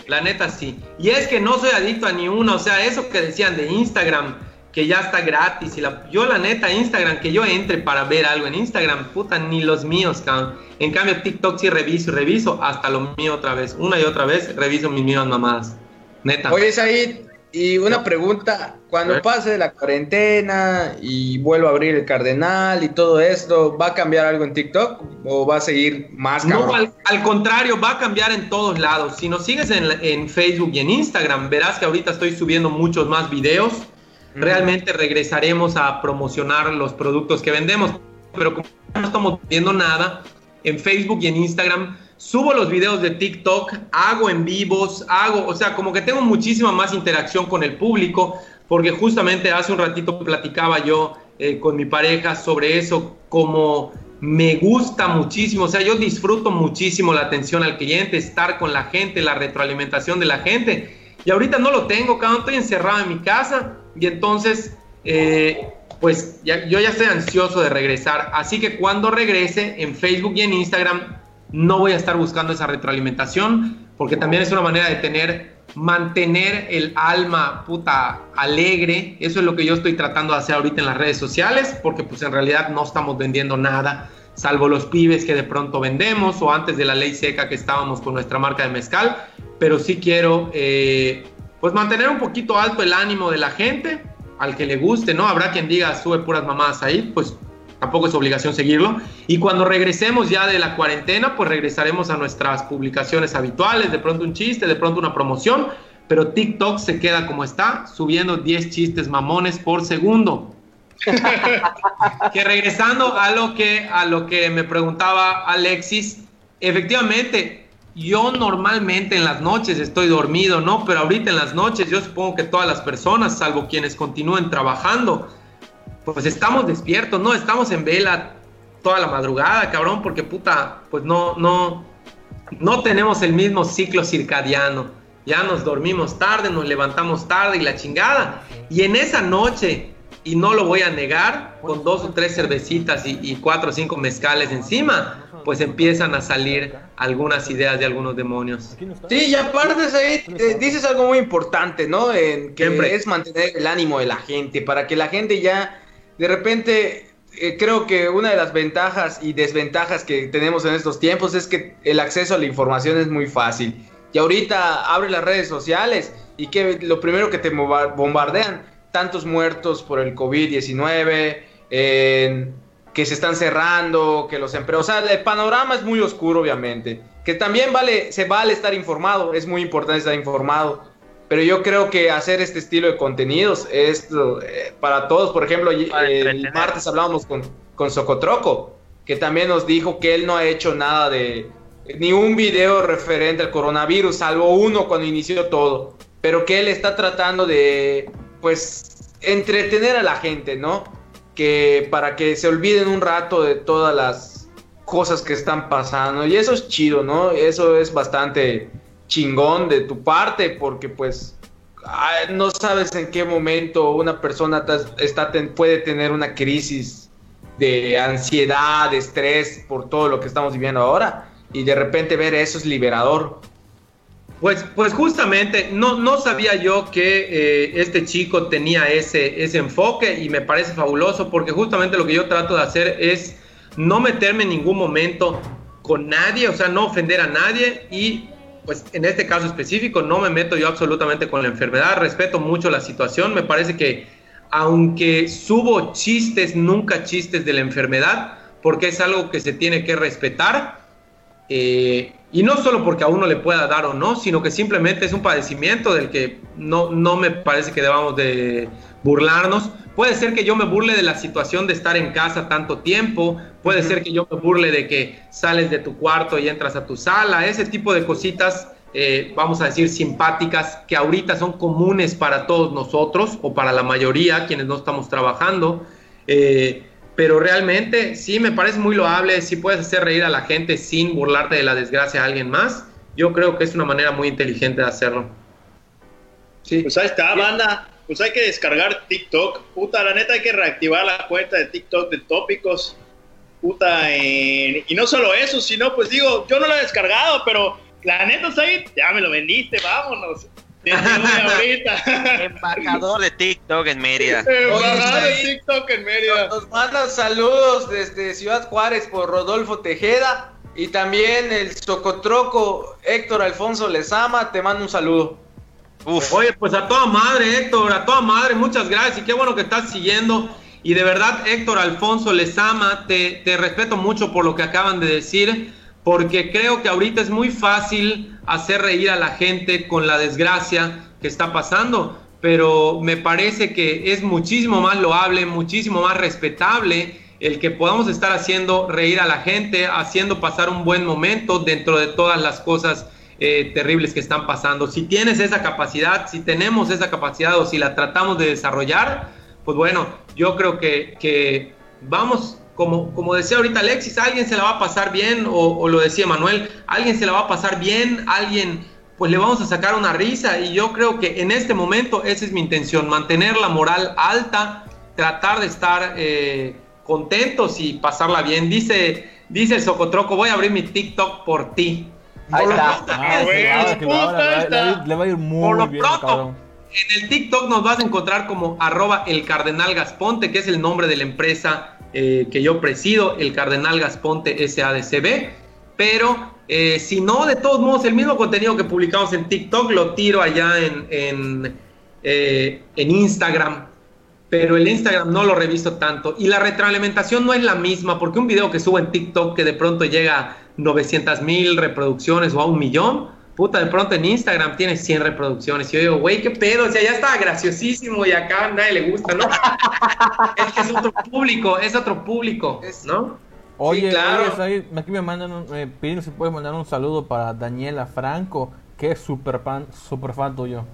La neta sí. Y es que no soy adicto a ni uno. O sea, eso que decían de Instagram, que ya está gratis. Y la, yo, la neta, Instagram, que yo entre para ver algo en Instagram, puta, ni los míos, cabrón. En cambio, TikTok sí reviso y reviso hasta lo mío otra vez. Una y otra vez reviso mis mismas mamadas. Neta. Oye, Said, y una pregunta, cuando pase la cuarentena y vuelva a abrir el Cardenal y todo esto, ¿va a cambiar algo en TikTok o va a seguir más No, cabrón? al, al contrario, va a cambiar en todos lados. Si nos sigues en, en Facebook y en Instagram, verás que ahorita estoy subiendo muchos más videos. Realmente regresaremos a promocionar los productos que vendemos, pero como no estamos viendo nada, en Facebook y en Instagram subo los videos de TikTok, hago en vivos, hago, o sea, como que tengo muchísima más interacción con el público, porque justamente hace un ratito platicaba yo eh, con mi pareja sobre eso, como me gusta muchísimo, o sea, yo disfruto muchísimo la atención al cliente, estar con la gente, la retroalimentación de la gente. Y ahorita no lo tengo, cabrón, estoy encerrado en mi casa y entonces, eh, pues ya- yo ya estoy ansioso de regresar. Así que cuando regrese en Facebook y en Instagram, no voy a estar buscando esa retroalimentación, porque también es una manera de tener, mantener el alma puta alegre. Eso es lo que yo estoy tratando de hacer ahorita en las redes sociales, porque pues en realidad no estamos vendiendo nada, salvo los pibes que de pronto vendemos o antes de la ley seca que estábamos con nuestra marca de mezcal. Pero sí quiero, eh, pues mantener un poquito alto el ánimo de la gente, al que le guste, ¿no? Habrá quien diga, sube puras mamadas ahí, pues tampoco es obligación seguirlo. Y cuando regresemos ya de la cuarentena, pues regresaremos a nuestras publicaciones habituales, de pronto un chiste, de pronto una promoción, pero TikTok se queda como está, subiendo 10 chistes mamones por segundo. que regresando a lo que, a lo que me preguntaba Alexis, efectivamente, yo normalmente en las noches estoy dormido, ¿no? Pero ahorita en las noches yo supongo que todas las personas, salvo quienes continúen trabajando, pues estamos despiertos, ¿no? Estamos en vela toda la madrugada, cabrón, porque puta, pues no, no, no tenemos el mismo ciclo circadiano. Ya nos dormimos tarde, nos levantamos tarde y la chingada. Y en esa noche y no lo voy a negar, con dos o tres cervecitas y, y cuatro o cinco mezcales encima, pues empiezan a salir algunas ideas de algunos demonios. Sí, y aparte, eh, dices algo muy importante, ¿no? En que Siempre. es mantener el ánimo de la gente, para que la gente ya, de repente, eh, creo que una de las ventajas y desventajas que tenemos en estos tiempos es que el acceso a la información es muy fácil. Y ahorita abre las redes sociales y que lo primero que te bomba- bombardean, tantos muertos por el COVID-19, en- que se están cerrando, que los empleos, o sea, el panorama es muy oscuro, obviamente. Que también vale, se vale estar informado, es muy importante estar informado. Pero yo creo que hacer este estilo de contenidos es eh, para todos. Por ejemplo, el martes hablábamos con, con Socotroco, que también nos dijo que él no ha hecho nada de ni un video referente al coronavirus, salvo uno cuando inició todo. Pero que él está tratando de, pues, entretener a la gente, ¿no? que para que se olviden un rato de todas las cosas que están pasando. Y eso es chido, ¿no? Eso es bastante chingón de tu parte porque pues ah, no sabes en qué momento una persona está puede tener una crisis de ansiedad, de estrés por todo lo que estamos viviendo ahora. Y de repente ver eso es liberador. Pues, pues justamente, no, no sabía yo que eh, este chico tenía ese, ese enfoque y me parece fabuloso porque justamente lo que yo trato de hacer es no meterme en ningún momento con nadie, o sea, no ofender a nadie y pues en este caso específico no me meto yo absolutamente con la enfermedad, respeto mucho la situación, me parece que aunque subo chistes, nunca chistes de la enfermedad, porque es algo que se tiene que respetar. Eh, y no solo porque a uno le pueda dar o no, sino que simplemente es un padecimiento del que no, no me parece que debamos de burlarnos. Puede ser que yo me burle de la situación de estar en casa tanto tiempo, puede ser que yo me burle de que sales de tu cuarto y entras a tu sala, ese tipo de cositas, eh, vamos a decir, simpáticas, que ahorita son comunes para todos nosotros o para la mayoría quienes no estamos trabajando. Eh, pero realmente sí me parece muy loable, si puedes hacer reír a la gente sin burlarte de la desgracia de alguien más, yo creo que es una manera muy inteligente de hacerlo. Sí. Pues ahí está, banda. Pues hay que descargar TikTok. Puta, la neta hay que reactivar la cuenta de TikTok de tópicos. Puta, en- y no solo eso, sino pues digo, yo no lo he descargado, pero la neta, Said, ya me lo vendiste, vámonos. Embajador de TikTok en Mérida. Embajada de. TikTok en Mérida. Nos mandan saludos desde Ciudad Juárez por Rodolfo Tejeda y también el Socotroco Héctor Alfonso Lezama, te mando un saludo. Uf, Oye, pues a toda madre, Héctor, a toda madre, muchas gracias y qué bueno que estás siguiendo. Y de verdad, Héctor Alfonso Lezama, te, te respeto mucho por lo que acaban de decir, porque creo que ahorita es muy fácil hacer reír a la gente con la desgracia que está pasando, pero me parece que es muchísimo más loable, muchísimo más respetable el que podamos estar haciendo reír a la gente, haciendo pasar un buen momento dentro de todas las cosas eh, terribles que están pasando. Si tienes esa capacidad, si tenemos esa capacidad o si la tratamos de desarrollar, pues bueno, yo creo que, que vamos, como, como decía ahorita Alexis, alguien se la va a pasar bien, o, o lo decía Manuel, alguien se la va a pasar bien, alguien pues le vamos a sacar una risa y yo creo que en este momento esa es mi intención, mantener la moral alta, tratar de estar eh, contentos y pasarla bien. Dice, dice el Socotroco, voy a abrir mi TikTok por ti. Ahí Por lo está. le va- está. le, va- le va a ir muy Por lo bien, pronto. cabrón. En el TikTok nos vas a encontrar como arroba el Cardenal Gasponte, que es el nombre de la empresa eh, que yo presido, el Cardenal Gasponte SADCB. Pero eh, si no, de todos modos, el mismo contenido que publicamos en TikTok lo tiro allá en, en, eh, en Instagram. Pero el Instagram no lo reviso tanto. Y la retroalimentación no es la misma, porque un video que subo en TikTok que de pronto llega a 900 mil reproducciones o a un millón, puta, de pronto en Instagram tiene 100 reproducciones. Y yo digo, güey, qué pedo, o sea, ya está graciosísimo y acá a nadie le gusta, ¿no? es que es otro público, es otro público, ¿no? Oye, claro. oye, Said, aquí me mandan un, me piden si puedes mandar un saludo para Daniela Franco, que es super fan, super tuyo.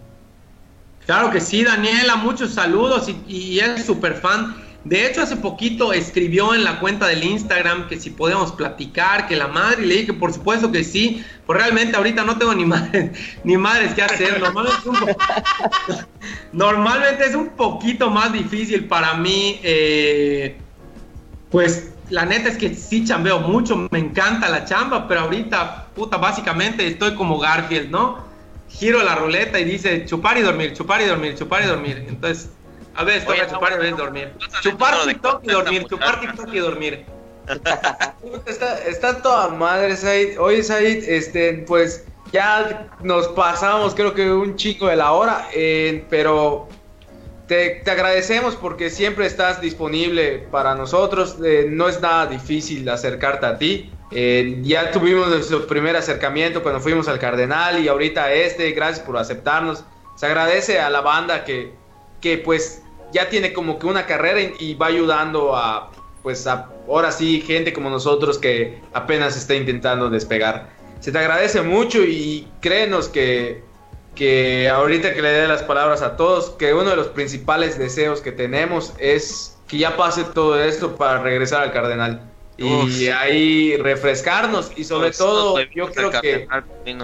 Claro que sí, Daniela, muchos saludos y, y es súper fan. De hecho, hace poquito escribió en la cuenta del Instagram que si podemos platicar, que la madre, y le dije por supuesto que sí, pues realmente ahorita no tengo ni madres, ni madres que hacer. Normalmente es un, po- normalmente es un poquito más difícil para mí, eh, pues la neta es que sí chambeo mucho, me encanta la chamba, pero ahorita, puta, básicamente estoy como Garfield, ¿no? Giro la ruleta y dice chupar y dormir, chupar y dormir, chupar y dormir. Entonces, a Oye, toca chupar y a dormir. Chupar TikTok y dormir, chupar. TikTok y dormir. Está, está toda madre, Said. Oye, Said, este, pues ya nos pasamos, creo que un chico de la hora, eh, pero te, te agradecemos porque siempre estás disponible para nosotros. eh, no es nada difícil acercarte a ti. Eh, ya tuvimos nuestro primer acercamiento cuando fuimos al Cardenal y ahorita este. Gracias por aceptarnos. Se agradece a la banda que, que pues ya tiene como que una carrera y, va ayudando a, pues ahora sí, gente como nosotros que apenas está intentando despegar. Se te agradece mucho y créenos que, que ahorita que le dé las palabras a todos, que uno de los principales deseos que tenemos es que ya pase todo esto para regresar al Cardenal. Y Uf. ahí refrescarnos y sobre Pues, todo yo creo que.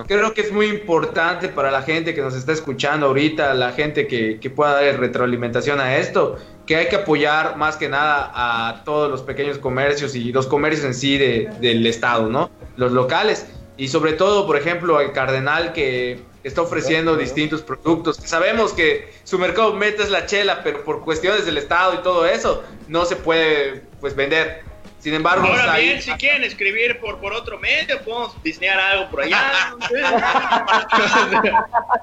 Creo que es muy importante para la gente que nos está escuchando ahorita, la gente que, que pueda dar retroalimentación a esto, que hay que apoyar más que nada a todos los pequeños comercios y los comercios en sí de- del estado, ¿no? Los locales. Y sobre todo, por ejemplo, al Cardenal que está ofreciendo distintos productos. Sabemos que su mercado meta es la chela, pero por cuestiones del estado y todo eso, no se puede pues vender. Sin embargo, Ahora ahí- bien, si quieren escribir por, por otro medio, podemos diseñar algo por allá.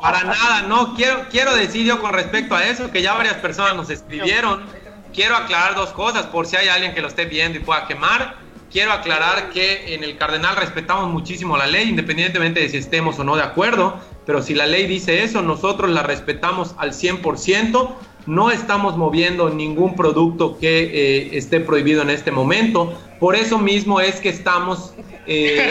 Para nada, no. Quiero, quiero decir yo con respecto a eso que ya varias personas nos escribieron. Quiero aclarar dos cosas por si hay alguien que lo esté viendo y pueda quemar. Quiero aclarar que en el Cardenal respetamos muchísimo la ley, independientemente de si estemos o no de acuerdo. Pero si la ley dice eso, nosotros la respetamos al 100%. No estamos moviendo ningún producto que eh, esté prohibido en este momento. Por eso mismo es que estamos eh,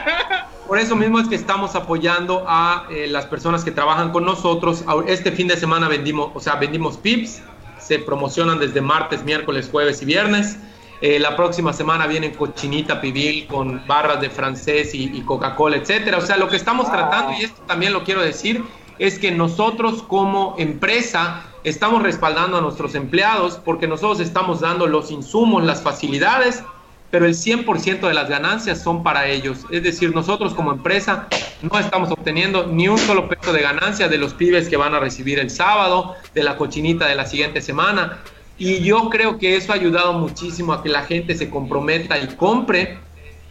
por eso mismo es que estamos apoyando a eh, las personas que trabajan con nosotros. Este fin de semana vendimos, o sea, vendimos pips, se promocionan desde martes, miércoles, jueves y viernes. Eh, la próxima semana vienen cochinita pibil con barras de francés y, y Coca-Cola, etcétera. O sea, lo que estamos tratando, y esto también lo quiero decir, es que nosotros como empresa estamos respaldando a nuestros empleados porque nosotros estamos dando los insumos, las facilidades pero el 100% de las ganancias son para ellos. Es decir, nosotros como empresa no estamos obteniendo ni un solo peso de ganancia de los pibes que van a recibir el sábado, de la cochinita de la siguiente semana. Y yo creo que eso ha ayudado muchísimo a que la gente se comprometa y compre,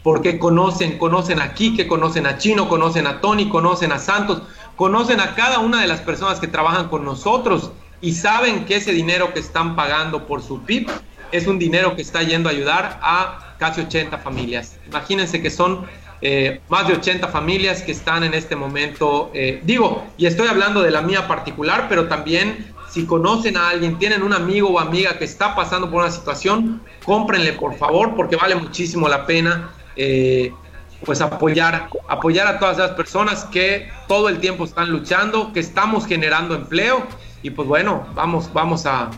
porque conocen, conocen a Quique, conocen a Chino, conocen a Tony, conocen a Santos, conocen a cada una de las personas que trabajan con nosotros y saben que ese dinero que están pagando por su PIB es un dinero que está yendo a ayudar a casi 80 familias. Imagínense que son eh, más de 80 familias que están en este momento, eh, digo, y estoy hablando de la mía particular, pero también si conocen a alguien, tienen un amigo o amiga que está pasando por una situación, cómprenle por favor, porque vale muchísimo la pena. eh, pues apoyar, apoyar a todas esas personas que todo el tiempo están luchando, que estamos generando empleo y pues bueno, vamos, vamos a,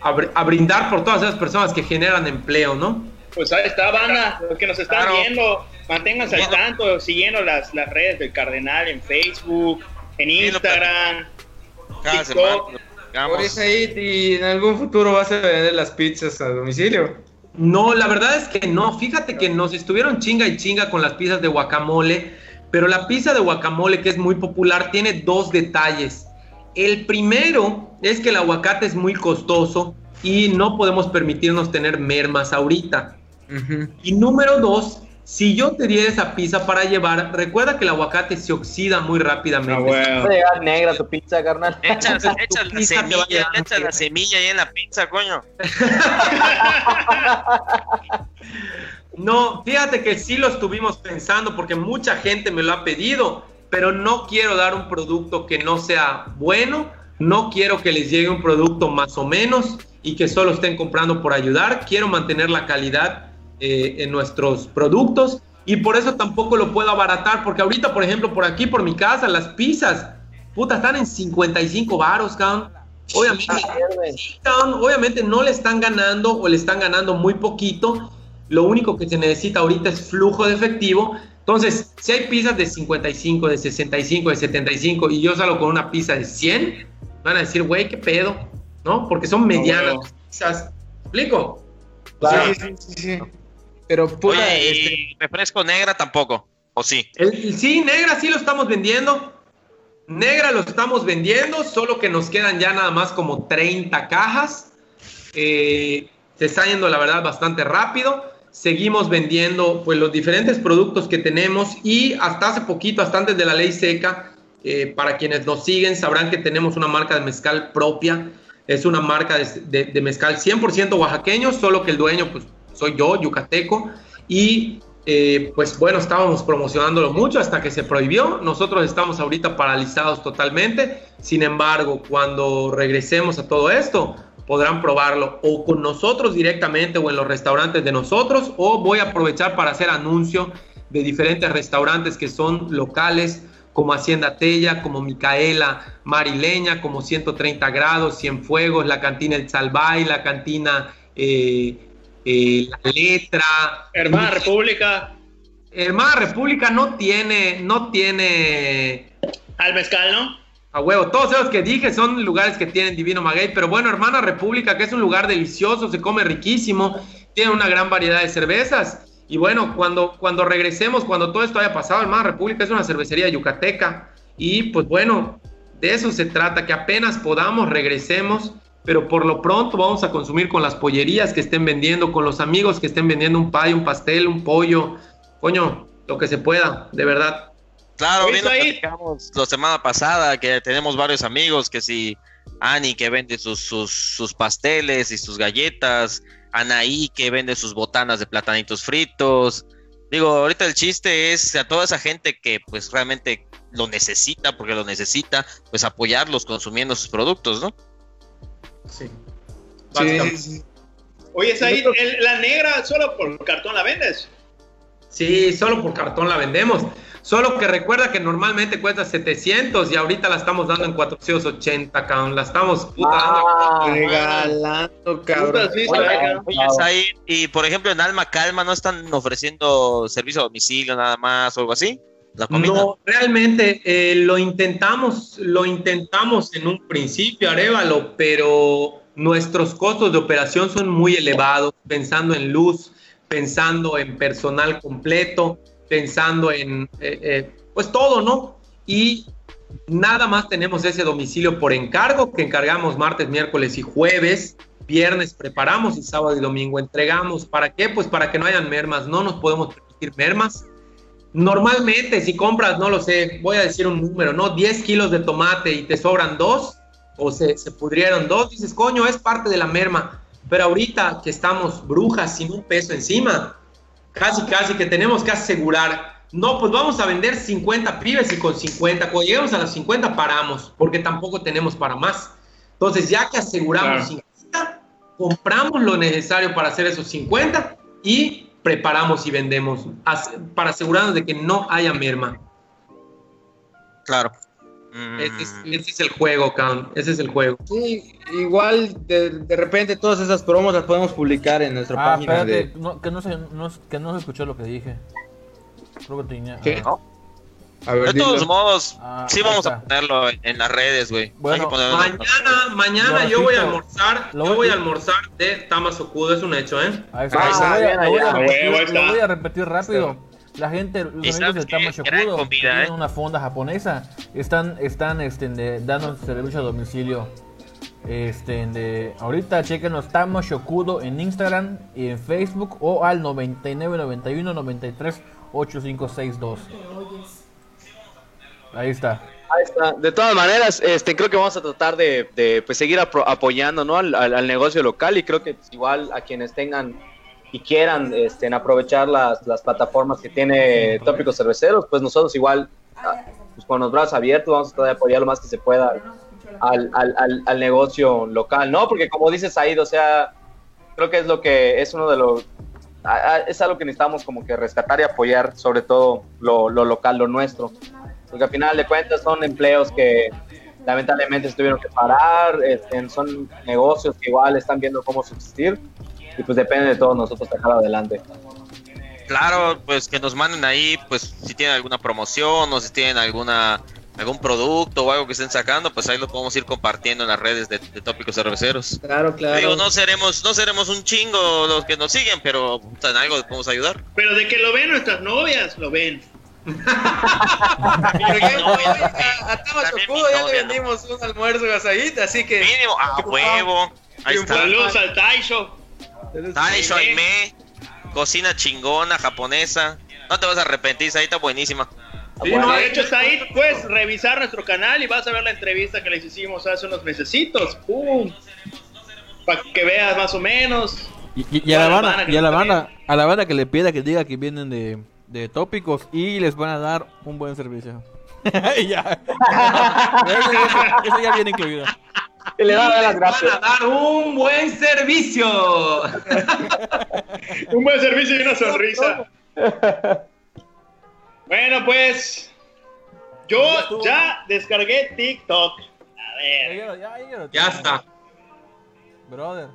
a, br- a brindar por todas esas personas que generan empleo, ¿no? Pues ahí está, banda, los que nos están Claro. viendo, manténganse al tanto, siguiendo las, las redes del Cardenal en Facebook, en Instagram. Cada TikTok. semana. Por Said, y en algún futuro vas a vender las pizzas a domicilio. No, la verdad es que no. Fíjate que nos estuvieron chinga y chinga con las pizzas de guacamole, pero la pizza de guacamole, que es muy popular, tiene dos detalles. El primero es que el aguacate es muy costoso y no podemos permitirnos tener mermas ahorita. Y número dos, si yo te diera esa pizza para llevar, recuerda que el aguacate se oxida muy rápidamente. Ah, bueno. A llegar negra tu pizza, carnal. Echas la semilla, echas la semilla ahí en la pizza, coño. No, fíjate que sí lo estuvimos pensando porque mucha gente me lo ha pedido, pero no quiero dar un producto que no sea bueno, no quiero que les llegue un producto más o menos y que solo estén comprando por ayudar, quiero mantener la calidad eh, en nuestros productos y por eso tampoco lo puedo abaratar porque ahorita, por ejemplo, por aquí, por mi casa, las pizzas, puta, están en 55 varos, cabrón. Obviamente, sí, cabrón, obviamente no le están ganando o le están ganando muy poquito. Lo único que se necesita ahorita es flujo de efectivo. Entonces, si hay pizzas de 55, de 65, de 75 y yo salgo con una pizza de 100, van a decir, güey, qué pedo, ¿no? Porque son medianas las pizzas. ¿Explico? O sea, Sí, sí, sí, sí. Pero Oye, este, y refresco negra tampoco. ¿O sí? El- sí, negra sí lo estamos vendiendo. Negra lo estamos vendiendo, solo que nos quedan ya nada más como 30 cajas. Eh, se está yendo, la verdad, bastante rápido. Seguimos vendiendo pues, los diferentes productos que tenemos y hasta hace poquito, hasta antes de la ley seca, eh, para quienes nos siguen sabrán que tenemos una marca de mezcal propia. Es una marca de, de- de mezcal 100% oaxaqueño, solo que el dueño pues, soy yo, yucateco. Y eh, pues bueno, estábamos promocionándolo mucho hasta que se prohibió. Nosotros estamos ahorita paralizados totalmente. Sin embargo, cuando regresemos a todo esto, podrán probarlo o con nosotros directamente o en los restaurantes de nosotros o voy a aprovechar para hacer anuncio de diferentes restaurantes que son locales como Hacienda Tella, como Micaela Marileña, como 130 grados, Cienfuegos, la cantina El Salvay, la cantina eh, eh, La Letra, Hermana República, Hermana República no tiene, no tiene al mezcal, ¿no? A huevo. Todos esos que dije son lugares que tienen Divino Maguey, pero bueno, Hermana República, que es un lugar delicioso, se come riquísimo, tiene una gran variedad de cervezas. Y bueno, cuando, cuando regresemos, cuando todo esto haya pasado, Hermana República es una cervecería yucateca. Y pues bueno, de eso se trata, que apenas podamos, regresemos. Pero por lo pronto vamos a consumir con las pollerías que estén vendiendo, con los amigos que estén vendiendo un pay, un pastel, un pollo. Coño, lo que se pueda, de verdad. Claro, bien lo la semana pasada que tenemos varios amigos que si Ani que vende sus, sus, sus pasteles y sus galletas, Anaí que vende sus botanas de platanitos fritos. Digo, ahorita el chiste es a toda esa gente que pues realmente lo necesita, porque lo necesita, pues apoyarlos consumiendo sus productos, ¿no? Sí. sí, sí. Oye, el- la negra solo por cartón la vendes. Sí, solo por cartón la vendemos. Solo que recuerda que normalmente cuesta 700 y ahorita la estamos dando en 480, cabrón. La estamos puta dando. Ah, Regalando, cabrón. Oye. Oye, y por ejemplo en Alma Calma no están ofreciendo servicio a domicilio nada más o algo así. La. No, realmente eh, lo intentamos, lo intentamos en un principio, Arevalo, pero nuestros costos de operación son muy elevados, pensando en luz, pensando en personal completo, pensando en, eh, eh, pues todo, ¿no? Y nada más tenemos ese domicilio por encargo, que encargamos martes, miércoles y jueves. Viernes preparamos y sábado y domingo entregamos. ¿Para qué? Pues para que no hayan mermas. No nos podemos permitir mermas. Normalmente, si compras, no lo sé, voy a decir un número, ¿no? 10 kilos de tomate y te sobran dos, o se, se pudrieron dos, dices, coño, es parte de la merma. Pero ahorita que estamos brujas sin un peso encima, casi, casi que tenemos que asegurar, no, pues vamos a vender 50 pibes y con 50, cuando lleguemos a los 50 paramos, porque tampoco tenemos para más. Entonces, ya que aseguramos Claro. 50, compramos lo necesario para hacer esos 50 y preparamos y vendemos para asegurarnos de que no haya merma. Claro. Mm, Ese es, ese es el juego, Cam. Ese es el juego. Sí, igual de, de repente todas esas promos las podemos publicar en nuestra Ah, página espérate, de. no, que, no se, no, que no se escuchó lo que dije. Creo que tenía. ¿Qué? ah, A ver, de todos dilo. modos, Ah, sí ahí vamos a está. ponerlo en, las redes, güey. Hay Bueno, que ponerlo en- Mañana, mañana yo voy a almorzar. Lo Yo voy- a almorzar de Tamas Okudo, es un hecho, ¿eh? Ahí está. Ah, lo, voy a, bien lo voy a repetir, ahí está. lo voy a repetir rápido. La gente, los amigos del que Tama Shokudo, comida, que tienen ¿eh? una fonda japonesa, están, están este, de- dando servicio a domicilio. Este, de, ahorita chequen los Tama Shokudo en Instagram y en Facebook o al 9991 93 8562. Ahí está. Ahí está. De todas maneras, este, creo que vamos a tratar de, de, pues, seguir apro- apoyando ¿no? al, al- al negocio local y creo que igual a quienes tengan y quieran este, aprovechar las, las plataformas que tiene Tópicos Cerveceros, pues nosotros igual ah, pues, con los brazos abiertos vamos a tratar de apoyar lo más que se pueda al, al, al, al negocio local, ¿no? Porque como dices Said, o sea, creo que es lo que es uno de los... Es algo que necesitamos como que rescatar y apoyar, sobre todo lo, lo local, lo nuestro porque al final de cuentas son empleos que, lamentablemente se tuvieron que parar, este, son negocios que igual están viendo cómo subsistir y pues depende de todos nosotros sacar adelante. Claro, pues que nos manden ahí, pues si tienen alguna promoción o si tienen alguna algún producto o algo que estén sacando, pues ahí lo podemos ir compartiendo en las redes de, de tópicos cerveceros. Claro, claro. Digo, no seremos, no seremos un chingo los que nos siguen, pero en algo podemos ayudar. Pero de que lo ven nuestras novias, lo ven. A, a Tama también Chocudo mi ya le vendimos un almuerzo gasadita, así que. Mínimo, a huevo. Ahí está. Saludos al Taisho. Taisho Aime, cocina chingona, japonesa. No te vas a arrepentir, ahí está buenísima. Sí, Bueno, no, De hecho, está ahí, puedes revisar nuestro canal y vas a ver la entrevista que les hicimos hace unos mesecitos. ¡Pum! Para que veas más o menos. Y, y- y a la banda, y a la que banda, a la banda que le pida que diga que vienen de, de tópicos y les van a dar un buen servicio. Ya. eso, eso- eso ya viene incluido. Y le da las Les gracias. Van a dar un buen servicio. Un buen servicio y una sonrisa. Bueno, pues. Yo ya descargué TikTok. A ver. Ya está. Brother.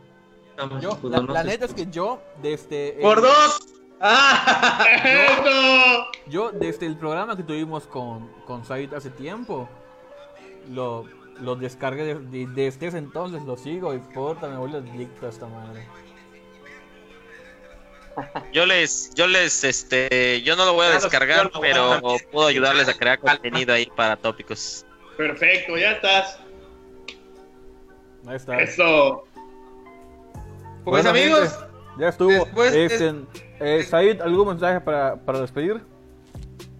Yo, pues, la, neta es que yo, desde. Por dos. Ah, ¡Esto! Yo, desde el programa que tuvimos con, con Said hace tiempo, lo, lo descargué de- de- desde ese entonces, lo sigo y puta, me vuelvo adicto a esta madre. Yo les, yo les, este, yo no lo voy a Claro, descargar, pero puedo ayudarles a crear contenido ahí para tópicos. Perfecto, ya estás. Ahí está. Eso. pues Bueno, amigos, gente, ya estuvo. después de- Este, eh, Said, ¿algún mensaje para, para despedir?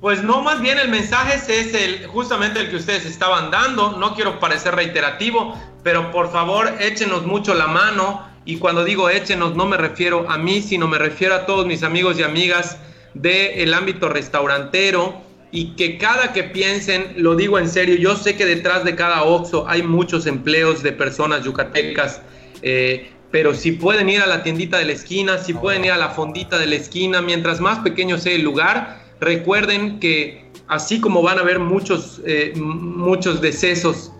Pues no, más bien el mensaje es el, justamente el que ustedes estaban dando. No quiero parecer reiterativo, pero por favor échenos mucho la mano. Y cuando digo échenos, no me refiero a mí, sino me refiero a todos mis amigos y amigas del ámbito restaurantero. Y que cada que piensen, lo digo en serio, yo sé que detrás de cada OXO hay muchos empleos de personas yucatecas. eh, pero si pueden ir a la tiendita de la esquina, si pueden ir a la fondita de la esquina, mientras más pequeño sea el lugar, recuerden que así como van a haber muchos, eh, muchos decesos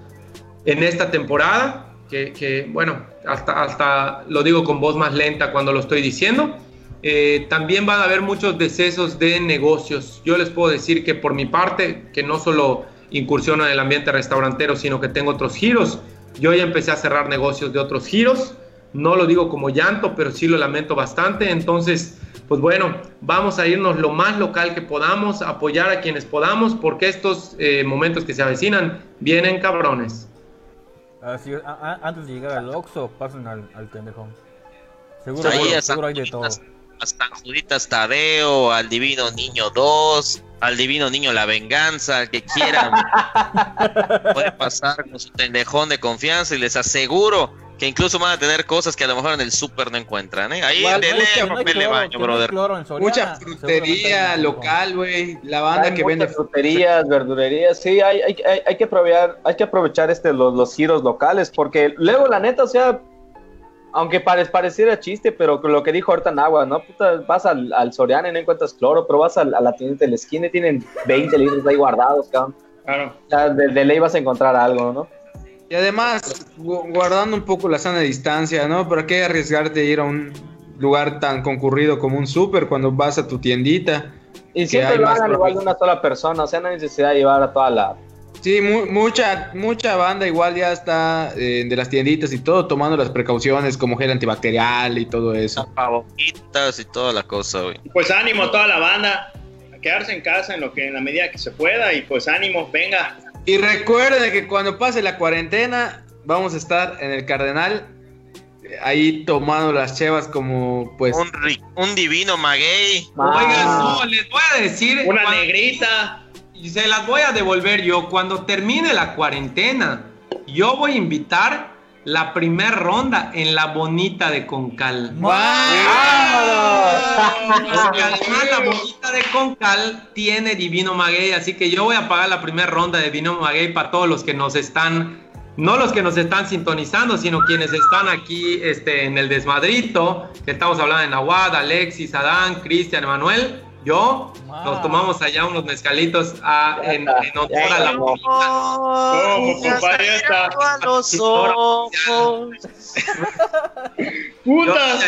en esta temporada, que, que, bueno, hasta, hasta lo digo con voz más lenta cuando lo estoy diciendo, eh, también van a haber muchos decesos de negocios. Yo les puedo decir que por mi parte, que no solo incursiono en el ambiente restaurantero, sino que tengo otros giros, yo ya empecé a cerrar negocios de otros giros. No lo digo como llanto, pero sí lo lamento bastante. Entonces, pues bueno, vamos a irnos lo más local que podamos, apoyar a quienes podamos, porque estos eh, momentos que se avecinan vienen cabrones. Así es, a- a- antes de llegar al Oxxo, pasen al, al Tendejón. Seguro, Ahí San seguro hay de todo. A San Juditas Tadeo, al Divino Niño 2, al Divino Niño La Venganza, al que quieran. Puede pasar con su tendejón de confianza y les aseguro que incluso van a tener cosas que a lo mejor en el súper no encuentran. ¿eh? Ahí Igual, no papel de baño, brother. cloro en Soriana, mucha frutería local, güey. La banda Hay que vende fruterías, verdurerías, sí, hay, hay, hay, hay que aprovechar, hay que aprovechar este, los, los giros locales, porque luego la neta, o sea, aunque pare- pareciera chiste, pero con lo que dijo ahorita Nagua, ¿no? Puta, vas al, al Soriana y no encuentras cloro, pero vas al- a la tienda de la esquina y tienen 20 litros ahí guardados, cabrón. Claro. O sea, de, de ley vas a encontrar algo, ¿no? Y además, gu- guardando un poco la sana distancia, ¿no? ¿Para qué arriesgarte a ir a un lugar tan concurrido como un súper cuando vas a tu tiendita? Y siempre hay lo hagan igual de una sola persona, o sea, no hay necesidad de llevar a toda la... Sí, mu- mucha, mucha banda igual ya está eh, de las tienditas y todo tomando las precauciones como gel antibacterial y todo eso. Pavoquitas y toda la cosa, güey. Pues ánimo a toda la banda. A quedarse en casa en lo que en la medida que se pueda. Y pues ánimo, venga. Y recuerden que cuando pase la cuarentena vamos a estar en el Cardenal eh, ahí tomando las chevas como pues Un, divino maguey. Oigan, Ah. no, les voy a decir. Una cuando- negrita. Y se las voy a devolver yo. Cuando termine la cuarentena, yo voy a invitar la primer ronda en la bonita de Concal. Porque además la bonita de Concal tiene Divino Maguey, así que yo voy a pagar la primera ronda de Divino Maguey para todos los que nos están, no los que nos están sintonizando, sino quienes están aquí este, en el desmadrito, que estamos hablando de Nahuad, Alexis, Adán, Cristian, Emanuel. Yo yo, nos tomamos allá unos mezcalitos a- en, en honor a la No. Oh, papá, ya está. a los ojos. Puta.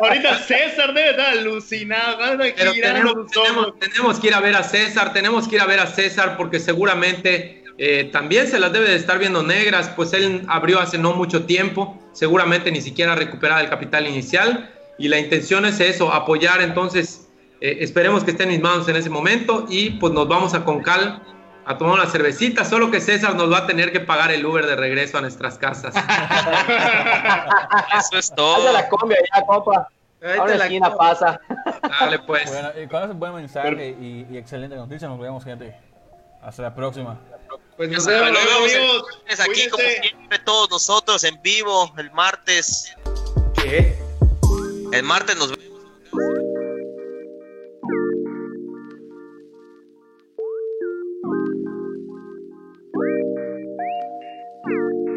Ahorita César debe estar alucinado. Pero tenemos, tenemos- tenemos que ir a ver a César, tenemos que ir a ver a César porque seguramente eh, también se las debe de estar viendo negras, pues él abrió hace no mucho tiempo, seguramente ni siquiera recuperada el capital inicial y la intención es eso, apoyar entonces, eh, esperemos que esté en mis manos en ese momento y pues nos vamos a Concal a tomar una cervecita, solo que César nos va a tener que pagar el Uber de regreso a nuestras casas. Eso es Haz todo. la combi allá, compa. Ahí Ahora la esquina pasa. Dale pues. Bueno, y con ese buen mensaje y, y excelente noticia, nos vemos, gente. Hasta la próxima. Pues nos vemos. Amigos. Es aquí como siempre todos nosotros en vivo el martes. ¿Qué? El martes nos vemos.